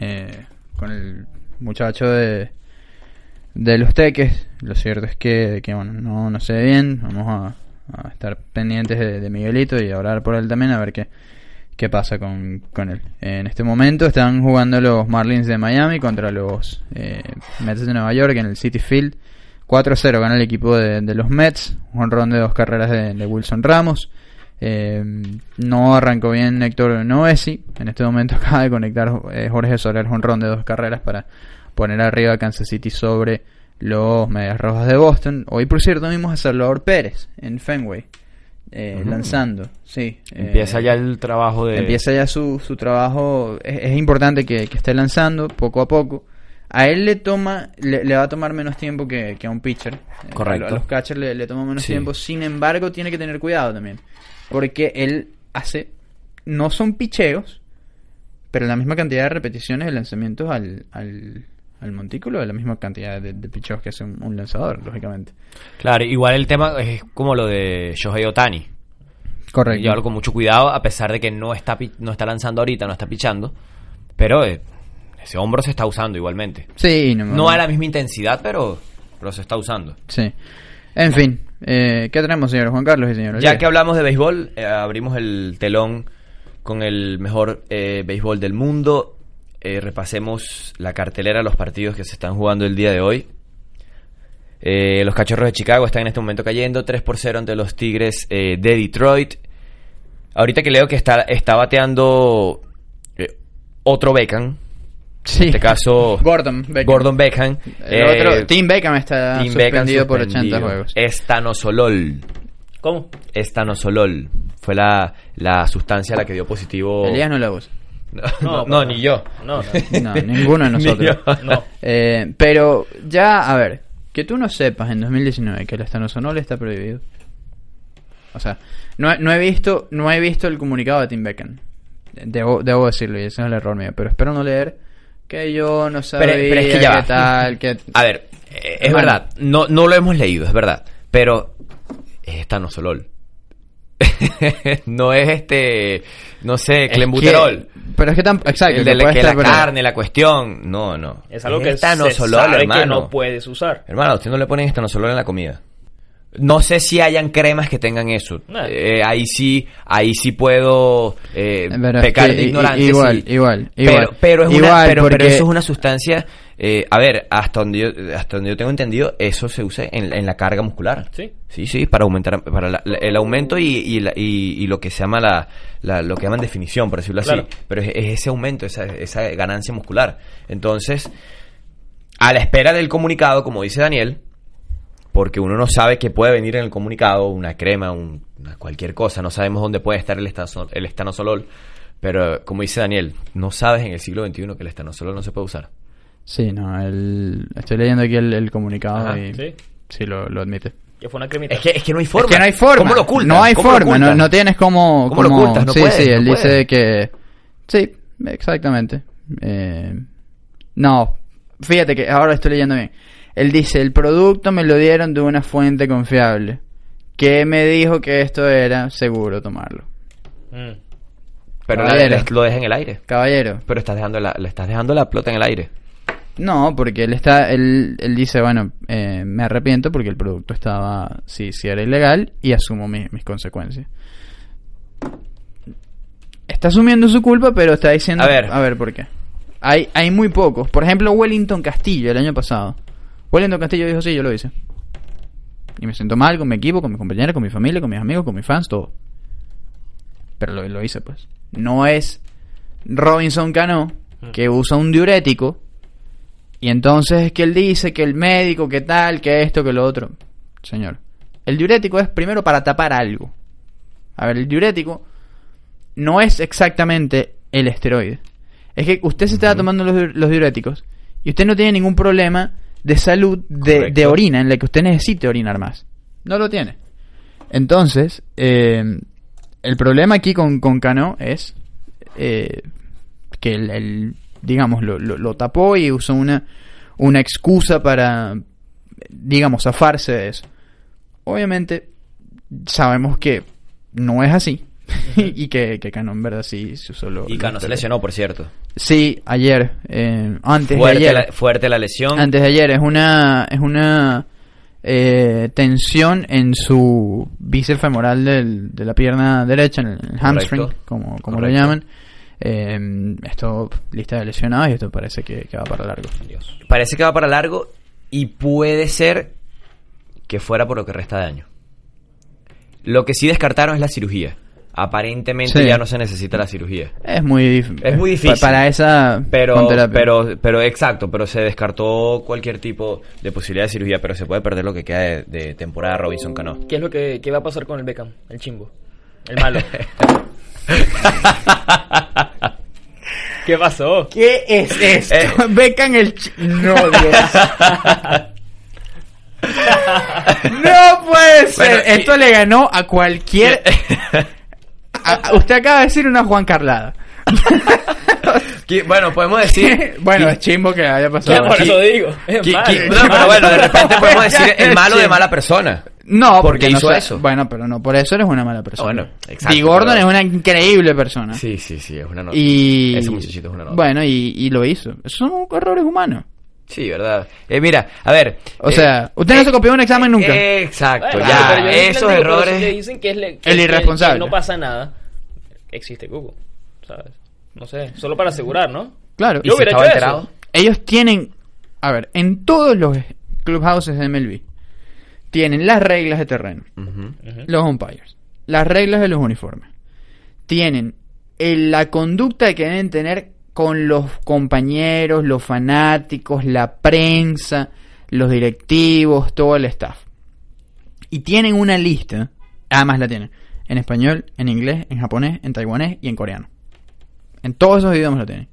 eh, con el muchacho de, de los teques. Lo cierto es que, que bueno, no, no se ve bien. Vamos a, a estar pendientes de, de Miguelito y a orar por él también a ver qué, qué pasa con, con él. En este momento están jugando los Marlins de Miami contra los eh, Mets de Nueva York en el City Field. 4-0 gana el equipo de, los Mets, un honrón de dos carreras de, Wilson Ramos. Eh, no arrancó bien Héctor Noesi. En este momento acaba de conectar eh, Jorge Soler honrón de dos carreras para poner arriba a Kansas City sobre los Medias Rojas de Boston. Hoy, por cierto, vimos a Salvador Pérez en Fenway eh, lanzando. Sí, eh, Empieza ya el trabajo de... Empieza ya su, su trabajo. Es, es importante que, que esté lanzando poco a poco. A él le toma, le, le va a tomar menos tiempo que, que a un pitcher. Eh, Correcto. A, los catchers le, le toma menos Sí. tiempo. Sin embargo, tiene que tener cuidado también. Porque él hace. No son picheos, pero la misma cantidad de repeticiones de lanzamientos al, al, al montículo, la misma cantidad de, de picheos que hace un, un lanzador, lógicamente. Claro, igual el tema es como lo de Shohei Otani. Correcto. Llevarlo con mucho cuidado, a pesar de que no está, no está lanzando ahorita, no está pichando. Pero eh, ese hombro se está usando igualmente. Sí, no, No a la misma intensidad, pero, pero se está usando. Sí. En fin, eh, ¿qué tenemos, señor Juan Carlos y señor Ya que hablamos de béisbol, eh, abrimos el telón con el mejor eh, béisbol del mundo. Eh, repasemos la cartelera, los partidos que se están jugando el día de hoy. Eh, los Cachorros de Chicago están en este momento cayendo 3 por 0 ante los Tigres eh, de Detroit. Ahorita que leo que está, está bateando eh, otro Beckham. Sí. En este caso, Gordon Beckham. Gordon Beckham. El Eh, otro, Tim Beckham está Tim Beckham suspendido por 80 suspendido. juegos. Estanosolol. ¿Cómo? Estanosolol. Fue la, la sustancia a la que dio positivo. Elías no la usa. No, No, ni yo. No, no. No, ninguno de Ni nosotros. No. Eh, pero ya, a ver, que tú no sepas en 2019 que el estanozolol está prohibido. O sea, no, he- no he visto no he visto el comunicado de Tim Beckham. Debo, debo decirlo y ese es el error mío. Pero espero no leer que yo no sabía Pero, pero es que ya qué va. tal, que... A ver, eh, es verdad. No, no lo hemos leído, es verdad. Pero es estanosolol. no es este, no sé, que- pero es que tampoco... Exacto, El que de la, que carne, la cuestión. No, no. Es algo que se estanosolol, sabe que hermano. no puedes usar. Hermano, usted no le ponen estanosolol en la comida. No sé si hayan cremas que tengan eso. No. Eh, ahí sí, ahí sí puedo eh, Pero es pecar que de ignorante. igual, sí. igual, Pero, igual. pero, es una- Igual, pero, pero porque- eso es una sustancia. eh, a ver, hasta donde yo, hasta donde yo tengo entendido, eso se usa en, en la carga muscular. Sí. Sí, sí, para aumentar, para la- la- el aumento y, y, la- y- y lo que se llama la, la- lo que llaman definición, por decirlo así. Claro. Pero es, es ese aumento, esa, esa ganancia muscular. Entonces, a la espera del comunicado, como dice Daniel, porque uno no sabe qué puede venir en el comunicado, una crema, un- una cualquier cosa, no sabemos dónde puede estar el, estazo- el estanosolol, pero como dice Daniel, no sabes en el siglo XXI que el estanosolol no se puede usar. Sí, no, el, estoy leyendo aquí el, el comunicado Ajá, y sí. sí, lo, lo admite. Que fue una cremita. Es que, es que no hay forma. Es que no hay forma. ¿Cómo lo ocultas? No hay ¿Cómo forma, no, tienes como... ¿Cómo lo ocultas? No sí, puedes, sí, él no dice puedes. que... Sí, exactamente. Eh, no, fíjate que ahora estoy leyendo bien. Él dice, el producto me lo dieron de una fuente confiable, que me dijo que esto era seguro tomarlo. Mm. Pero Caballero. lo deja en el aire. Caballero, Pero estás dejando la, le estás dejando la pelota en el aire. no, porque él está, él, él dice, bueno, eh, me arrepiento porque el producto estaba, sí, sí era ilegal y asumo mi- mis consecuencias. Está asumiendo su culpa, pero está diciendo, A ver. a ver por qué. Hay, hay muy pocos. Por ejemplo, Wellington Castillo el año pasado. Wellington Castillo dijo, sí, yo lo hice. Y me siento mal con mi equipo, con mis compañeros, con mi familia, con mis amigos, con mis fans, todo. Pero lo, lo hice, pues. No es Robinson Cano, que usa un diurético, y entonces es que él dice que el médico, que tal, que esto, que lo otro. Señor, el diurético es primero para tapar algo. A ver, el diurético no es exactamente el esteroide. Es que usted se está tomando los, los diuréticos y usted no tiene ningún problema de salud de, de orina en la que usted necesite orinar más. No lo tiene. Entonces, eh, el problema aquí con, con Cano es eh, que el, el, digamos, lo, lo- lo tapó y usó una, una excusa para, digamos, zafarse de eso. Obviamente, sabemos que no es así. y que, que Cano en verdad sí se usó lo- Y Cano se lesionó, por cierto. Sí, ayer, eh, antes de Fuerte ayer. la, fuerte la lesión. Antes de ayer, es una, es una, eh, tensión en su bíceps femoral del- de la pierna derecha, en el hamstring, Correcto. como, como lo llaman. Eh, esto, lista de lesionados, y esto parece que, que va para largo. Parece que va para largo y puede ser que fuera por lo que resta de año. Lo que sí descartaron es la cirugía. Aparentemente Sí. ya no se necesita la cirugía. Es muy, Es muy difícil. pa- Para esa Pero, con terapia. pero, pero exacto, pero se descartó cualquier tipo de posibilidad de cirugía, pero se puede perder lo que queda de, de temporada Robinson Cano. ¿Qué es lo que qué va a pasar con el Beckham? El chimbo. El malo. ¿Qué pasó? ¿Qué es esto? Eh. Becan el... ch- No, Dios. no puede ser. Bueno, y- Esto le ganó a cualquier... A- usted acaba de decir una Juan Carlada. Bueno, podemos decir... bueno, es chimbo que haya Ya, pasado. por eso digo. Es que- malo. que- no, pero bueno, de repente podemos decir el malo de mala persona. No, Porque porque no hizo sé- eso. Bueno, pero no por eso eres una mala persona. Bueno, exacto, Dee Gordon es una increíble persona. Sí, sí, sí, es una nota. Y... Ese muchachito es una nota. Bueno, y, y lo hizo. Son errores humanos. Sí, verdad. Eh, mira, a ver. O eh, sea, usted no se copió un examen nunca. eh, exacto, Bueno, ya. pero yo Esos errores. te dicen que es le- que- El que- irresponsable. que no pasa nada. Existe Google. ¿Sabes? No sé. Solo para asegurar, ¿no? Claro. ¿Y Yo si hubiera hecho enterado? eso. Ellos tienen, a ver, en todos los clubhouses de MLB tienen las reglas de terreno, los umpires, las reglas de los uniformes, tienen el- la conducta que deben tener con los compañeros, los fanáticos, la prensa, los directivos, todo el staff. Y tienen una lista, además la tienen, en español, en inglés, en japonés, en taiwanés y en coreano. En todos esos idiomas lo tienen.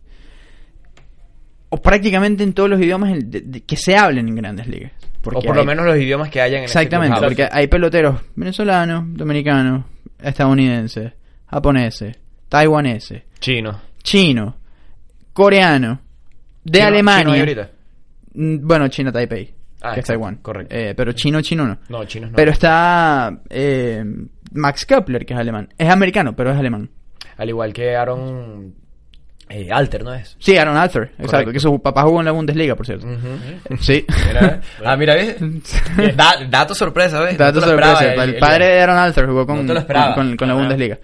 O prácticamente en todos los idiomas que se hablen en grandes ligas. Porque O por lo menos los idiomas que hayan en ese Exactamente, porque hay peloteros venezolanos, dominicanos, estadounidenses, japoneses, taiwaneses, Chino. chino, coreano, de Chino- Alemania. chino? Mm, Bueno, China Taipei, Ah, que es Taiwán. correcto. Eh, pero chino, chino no. No, chinos no. Pero está eh, Max Kepler, que es alemán. Es americano, pero es alemán. Al igual que Aaron eh, Alter, ¿no es? Sí, Aaron Alter, exacto. Que su papá jugó en la Bundesliga, por cierto. Sí. Mira, ah, mira, ¿ves? Da- dato sorpresa, ¿ves? Dato No esperaba, sorpresa. el- padre de Aaron Alter jugó con, No con, la. Bundesliga.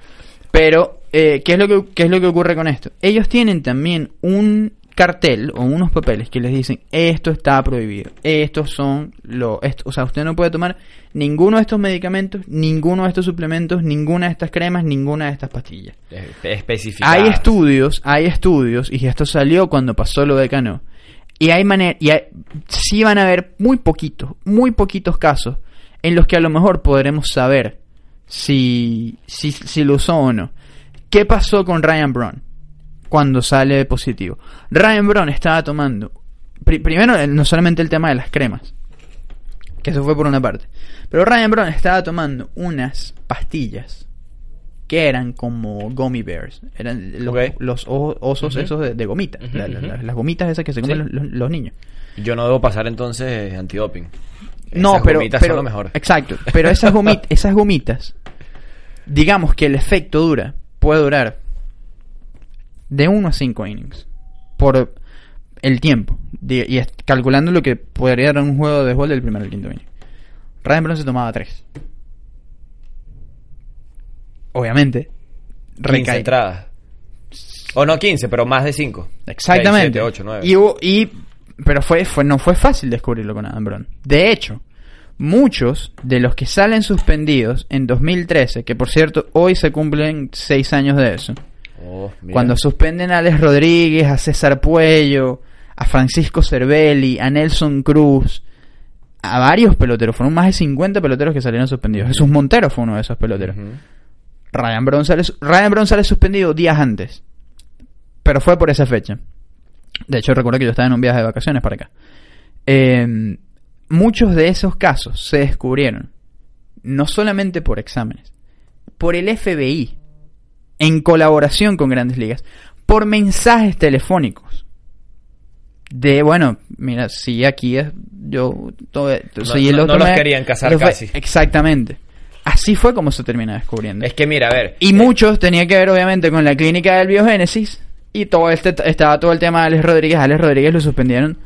Pero, eh, ¿qué, es lo que, ¿qué es lo que ocurre con esto? Ellos tienen también un cartel o unos papeles que les dicen esto está prohibido, estos son los... o sea, usted no puede tomar ninguno de estos medicamentos, ninguno de estos suplementos, ninguna de estas cremas, ninguna de estas pastillas. Hay estudios, hay estudios, y esto salió cuando pasó lo de Cano. Y hay manera, y hay- sí van a haber muy poquitos, muy poquitos casos en los que a lo mejor podremos saber si, si, si lo usó o no. ¿Qué pasó con Ryan Braun cuando sale positivo? Ryan Braun estaba tomando, pri- primero, no solamente el tema de las cremas, que eso fue por una parte, pero Ryan Braun estaba tomando unas pastillas que eran como gummy bears. Eran los, osos esos de, de gomita. La- las gomitas esas que se comen Sí. los, niños. Yo no debo pasar entonces antidoping. No, Esas pero, gomitas pero son lo mejor. exacto. Pero esas, gomi- esas gomitas, digamos que el efecto dura, puede durar de 1 a 5 innings por el tiempo. Y calculando lo que podría dar un juego de béisbol del primero al quinto inning. Ryan Braun se tomaba 3. Obviamente, 15 recae. entradas. O no 15, pero más de 5. Exactamente. 7, 8, 9. Y, y- pero fue, fue, no fue fácil descubrirlo con Adam Brown. De hecho, muchos de los que salen suspendidos en 2013, que por cierto hoy se cumplen 6 años de eso, Oh, cuando suspenden a Alex Rodríguez, a César Puello, a Francisco Cervelli, a Nelson Cruz, a varios peloteros, fueron más de 50 peloteros que salieron suspendidos. Jesús Montero fue uno de esos peloteros. Ryan Brown sale, Ryan Brown sale suspendido días antes. Pero fue por esa fecha. De hecho, recuerdo que yo estaba en un viaje de vacaciones para acá. Eh, muchos de esos casos se descubrieron no solamente por exámenes, por el FBI, en colaboración con grandes ligas, por mensajes telefónicos. De, bueno, mira, sí, aquí es, yo, todo, no- lo no los querían casar casi. Exactamente. Así fue como se termina descubriendo. Es que mira, a ver. Y eh, muchos tenía que ver obviamente con la clínica del biogénesis y todo este estaba todo el tema de Alex Rodríguez. Alex Rodríguez lo suspendieron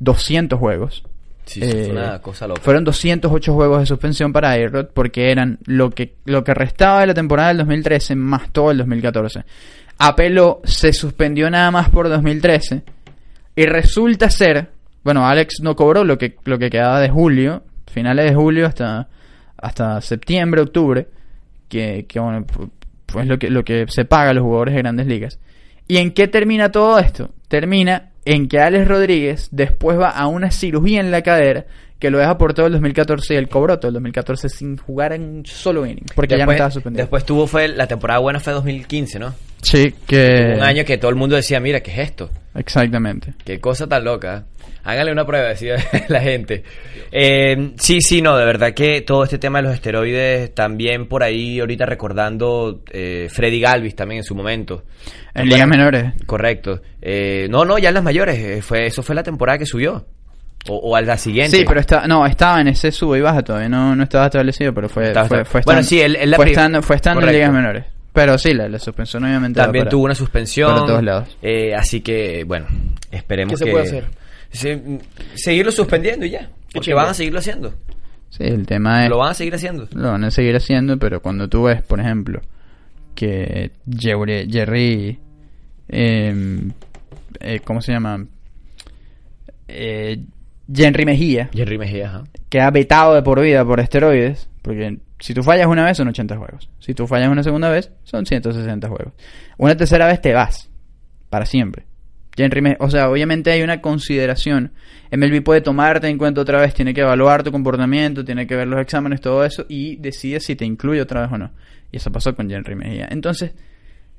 200 juegos Sí, sí, fue una cosa loca. Fueron 208 juegos de suspensión para Ayrod porque eran lo que, lo que restaba de la temporada del 2013 más todo el 2014. Apeló, se suspendió nada más por 2013 y resulta ser, bueno, Alex no cobró lo que, lo que quedaba de julio, finales de julio hasta, hasta septiembre, octubre, que, que bueno, pu- pues lo que, lo que se paga a los jugadores de grandes ligas. ¿Y en qué termina todo esto? Termina en que Alex Rodríguez después va a una cirugía en la cadera que lo deja por todo el 2014 y él cobró todo el 2014 sin jugar en un solo inning porque ya no estaba suspendido. Después tuvo fue la temporada buena fue 2015, ¿no? sí, que... Un año que todo el mundo decía, mira, ¿qué es esto? Exactamente. Qué cosa tan loca. Háganle una prueba, decía la gente. Eh, sí, sí, no, de verdad que todo este tema de los esteroides, también por ahí, ahorita recordando eh, Freddy Galvis también en su momento. En ligas menores. Correcto. Eh, no, no, ya en las mayores. eh, fue, eso fue la temporada que subió. O, o a la siguiente. Sí, pero está, no, estaba en ese sube y baja todavía, no, no estaba establecido, pero fue, Estaba- fue, fue Bueno, sí, él- él la fue estando, fue estando en ligas menores. Pero sí, la, la suspensión obviamente También para- tuvo una suspensión. para todos lados. Eh, así que, bueno, esperemos ¿Qué se que... puede hacer? Se- seguirlo suspendiendo y ya. Porque van a seguirlo haciendo. Sí, el tema es... Lo van a seguir haciendo. Lo van a seguir haciendo, pero cuando tú ves, por ejemplo, que Jerry, Jerry eh, eh, ¿cómo se llama? Eh, Henry Mejía, Jerry Mejía, ajá. queda vetado de por vida por esteroides, porque si tú fallas una vez son 80 juegos, si tú fallas una segunda vez son 160 juegos, una tercera vez te vas, para siempre. Henry o sea, obviamente hay una consideración. MLB puede tomarte en cuenta otra vez, tiene que evaluar tu comportamiento, tiene que ver los exámenes, todo eso, y decide si te incluye otra vez o no. Y eso pasó con Henry Mejía. Entonces,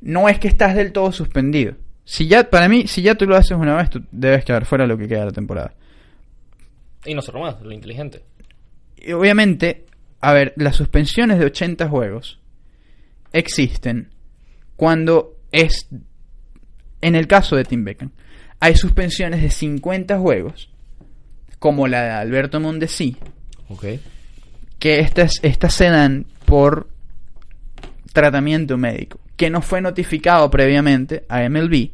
no es que estás del todo suspendido. Si ya, para mí, si ya tú lo haces una vez, tú debes quedar fuera lo que queda de la temporada. Y no solo más, lo inteligente. Y obviamente, a ver, las suspensiones de 80 juegos existen cuando es, en el caso de Tim Beckham, hay suspensiones de 50 juegos, como la de Alberto Mondesi, que estas, estas se dan por tratamiento médico, que no fue notificado previamente a MLB,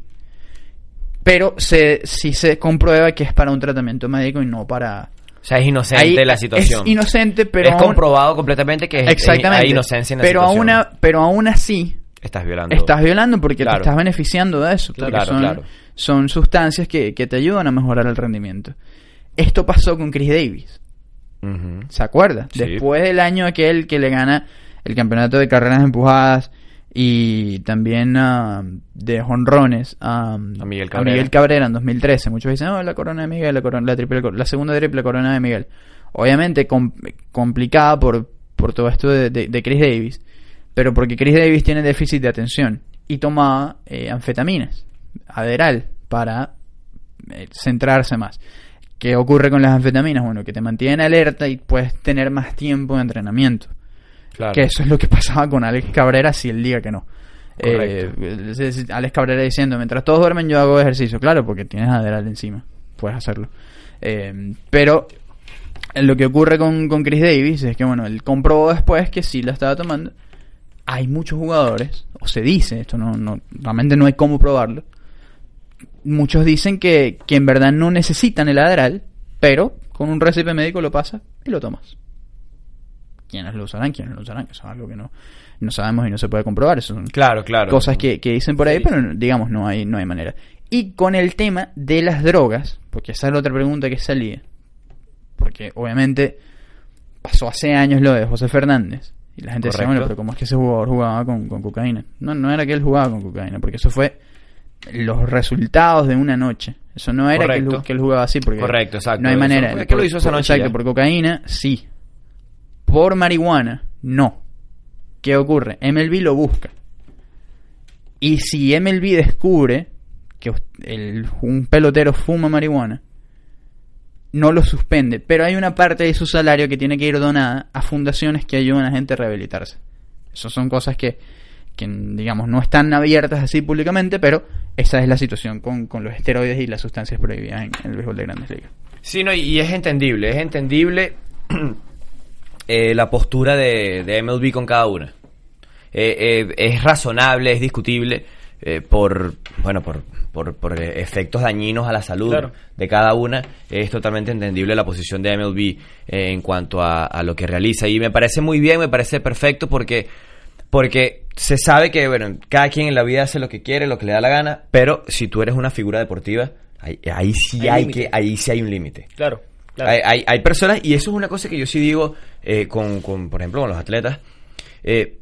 pero se, sí se comprueba que es para un tratamiento médico y no para... O sea, es inocente Ahí la situación. Es inocente, pero es aún- comprobado completamente que es- Exactamente. hay inocencia en la pero situación. aún, a- pero aún así Estás violando. estás violando porque Claro. te estás beneficiando de eso. Claro, son, claro. son sustancias que, que te ayudan a mejorar el rendimiento. Esto pasó con Chris Davis. ¿Se acuerda? Sí. Después del año aquel que le gana el campeonato de carreras empujadas y también ah, de jonrones a, A Miguel Cabrera. Miguel Cabrera en 2013. Muchos dicen, no, la corona de Miguel, la, corona, la, triple, la segunda triple corona de Miguel. Obviamente com- complicada por, por todo esto de, de- de Chris Davis, pero porque Chris Davis tiene déficit de atención y tomaba eh, anfetaminas, Aderal, para eh, centrarse más. ¿Qué ocurre con las anfetaminas? Bueno, que te mantienen alerta y puedes tener más tiempo de entrenamiento. Claro. Que eso es lo que pasaba con Alex Cabrera si él diga que no. Eh, Alex Cabrera diciendo, mientras todos duermen yo hago ejercicio. Claro, porque tienes Adderall encima. Puedes hacerlo. Eh, pero lo que ocurre con, con Chris Davis es que, bueno, él comprobó después que sí la estaba tomando. Hay muchos jugadores, o se dice, esto no, no realmente no hay cómo probarlo. Muchos dicen que, que en verdad no necesitan el Adderall, pero con un recipe médico lo pasas y lo tomas quiénes lo usarán, quiénes lo usarán, eso es algo que no, no sabemos y no se puede comprobar. Eso son Claro, claro. cosas que, que dicen por ahí, Sí. pero digamos, no hay, no hay manera. Y con el tema de las drogas, porque esa es la otra pregunta que salía, porque obviamente pasó hace años lo de José Fernández, y la gente decía, Correcto. bueno, pero ¿cómo es que ese jugador jugaba con, con cocaína? No, no era que él jugaba con cocaína, porque eso fue los resultados de una noche. Eso no era que él, Correcto. que él jugaba así, porque Correcto, exacto. no hay Eso manera. fue que lo hizo esa noche Exacto, ya. por cocaína, sí. Por marihuana, no. ¿Qué ocurre? MLB lo busca. Y si MLB descubre que el- un pelotero fuma marihuana, no lo suspende. Pero hay una parte de su salario que tiene que ir donada a fundaciones que ayudan a gente a rehabilitarse. Esas son cosas que, que, digamos, no están abiertas así públicamente, pero esa es la situación con, los esteroides y las sustancias prohibidas en, el béisbol de grandes ligas. Sí, no, y es entendible, es entendible eh, la postura de, de MLB con cada una. Eh, eh, es razonable, es discutible. eh, por, bueno, por, por, por efectos dañinos a la salud Claro. de cada una, es totalmente entendible la posición de MLB eh, en cuanto a, a lo que realiza. Y me parece muy bien, me parece perfecto porque, porque se sabe que, bueno, cada quien en la vida hace lo que quiere, lo que le da la gana, pero si tú eres una figura deportiva, ahí, ahí sí Hay que, ahí sí hay un límite. Claro, Hay, hay, hay personas, y eso es una cosa que yo sí digo eh, con, con, por ejemplo, con los atletas. Eh,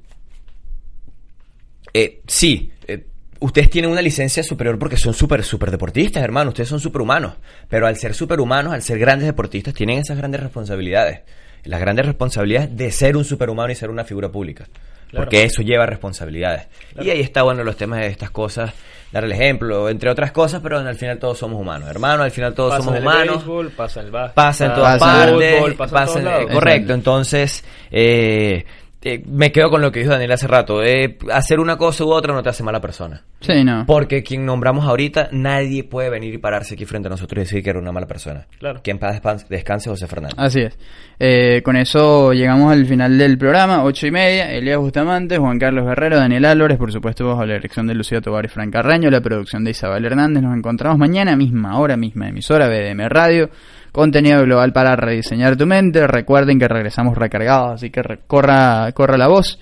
eh, sí, eh, ustedes tienen una licencia superior porque son súper, súper deportistas, hermano. Ustedes son superhumanos. Pero al ser superhumanos, al ser grandes deportistas, tienen esas grandes responsabilidades. Las grandes responsabilidades de ser un superhumano y ser una figura pública. Claro. Porque eso lleva responsabilidades. Y ahí está, bueno, los temas de estas cosas, dar el ejemplo, entre otras cosas, pero al final todos somos humanos. Hermano, al final todos pasa somos en el humanos béisbol, pasa en el básquet, pasa en todas pasa partes, fútbol, pasa en pasa todos en- lados. eh, correcto. Entonces, eh, eh, me quedo con lo que dijo Daniel hace rato. eh, hacer una cosa u otra no te hace mala persona. Sí, no. Porque quien nombramos ahorita, nadie puede venir y pararse aquí frente a nosotros y decir que era una mala persona. Claro. Que en paz descanse José Fernández. Así es. Eh, con eso llegamos al final del programa, ocho y media. Elías Bustamante, Juan Carlos Guerrero, Daniel Álvarez, por supuesto, bajo la dirección de Lucía Tobar y Fran Carreño, la producción de Isabel Hernández. Nos encontramos mañana misma, hora misma, emisora BDM Radio. Contenido global para rediseñar tu mente. Recuerden que regresamos recargados, así que corra, corra la voz.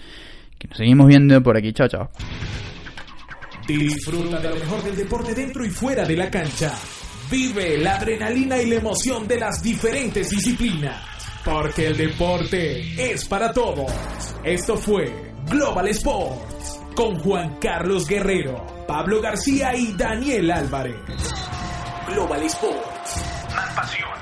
Que nos seguimos viendo por aquí. Chao, chao. Disfruta de lo mejor del deporte dentro y fuera de la cancha. Vive la adrenalina y la emoción de las diferentes disciplinas. Porque el deporte es para todos. Esto fue Global Sports con Juan Carlos Guerrero, Pablo García y Daniel Álvarez. Global Sports. Más pasión.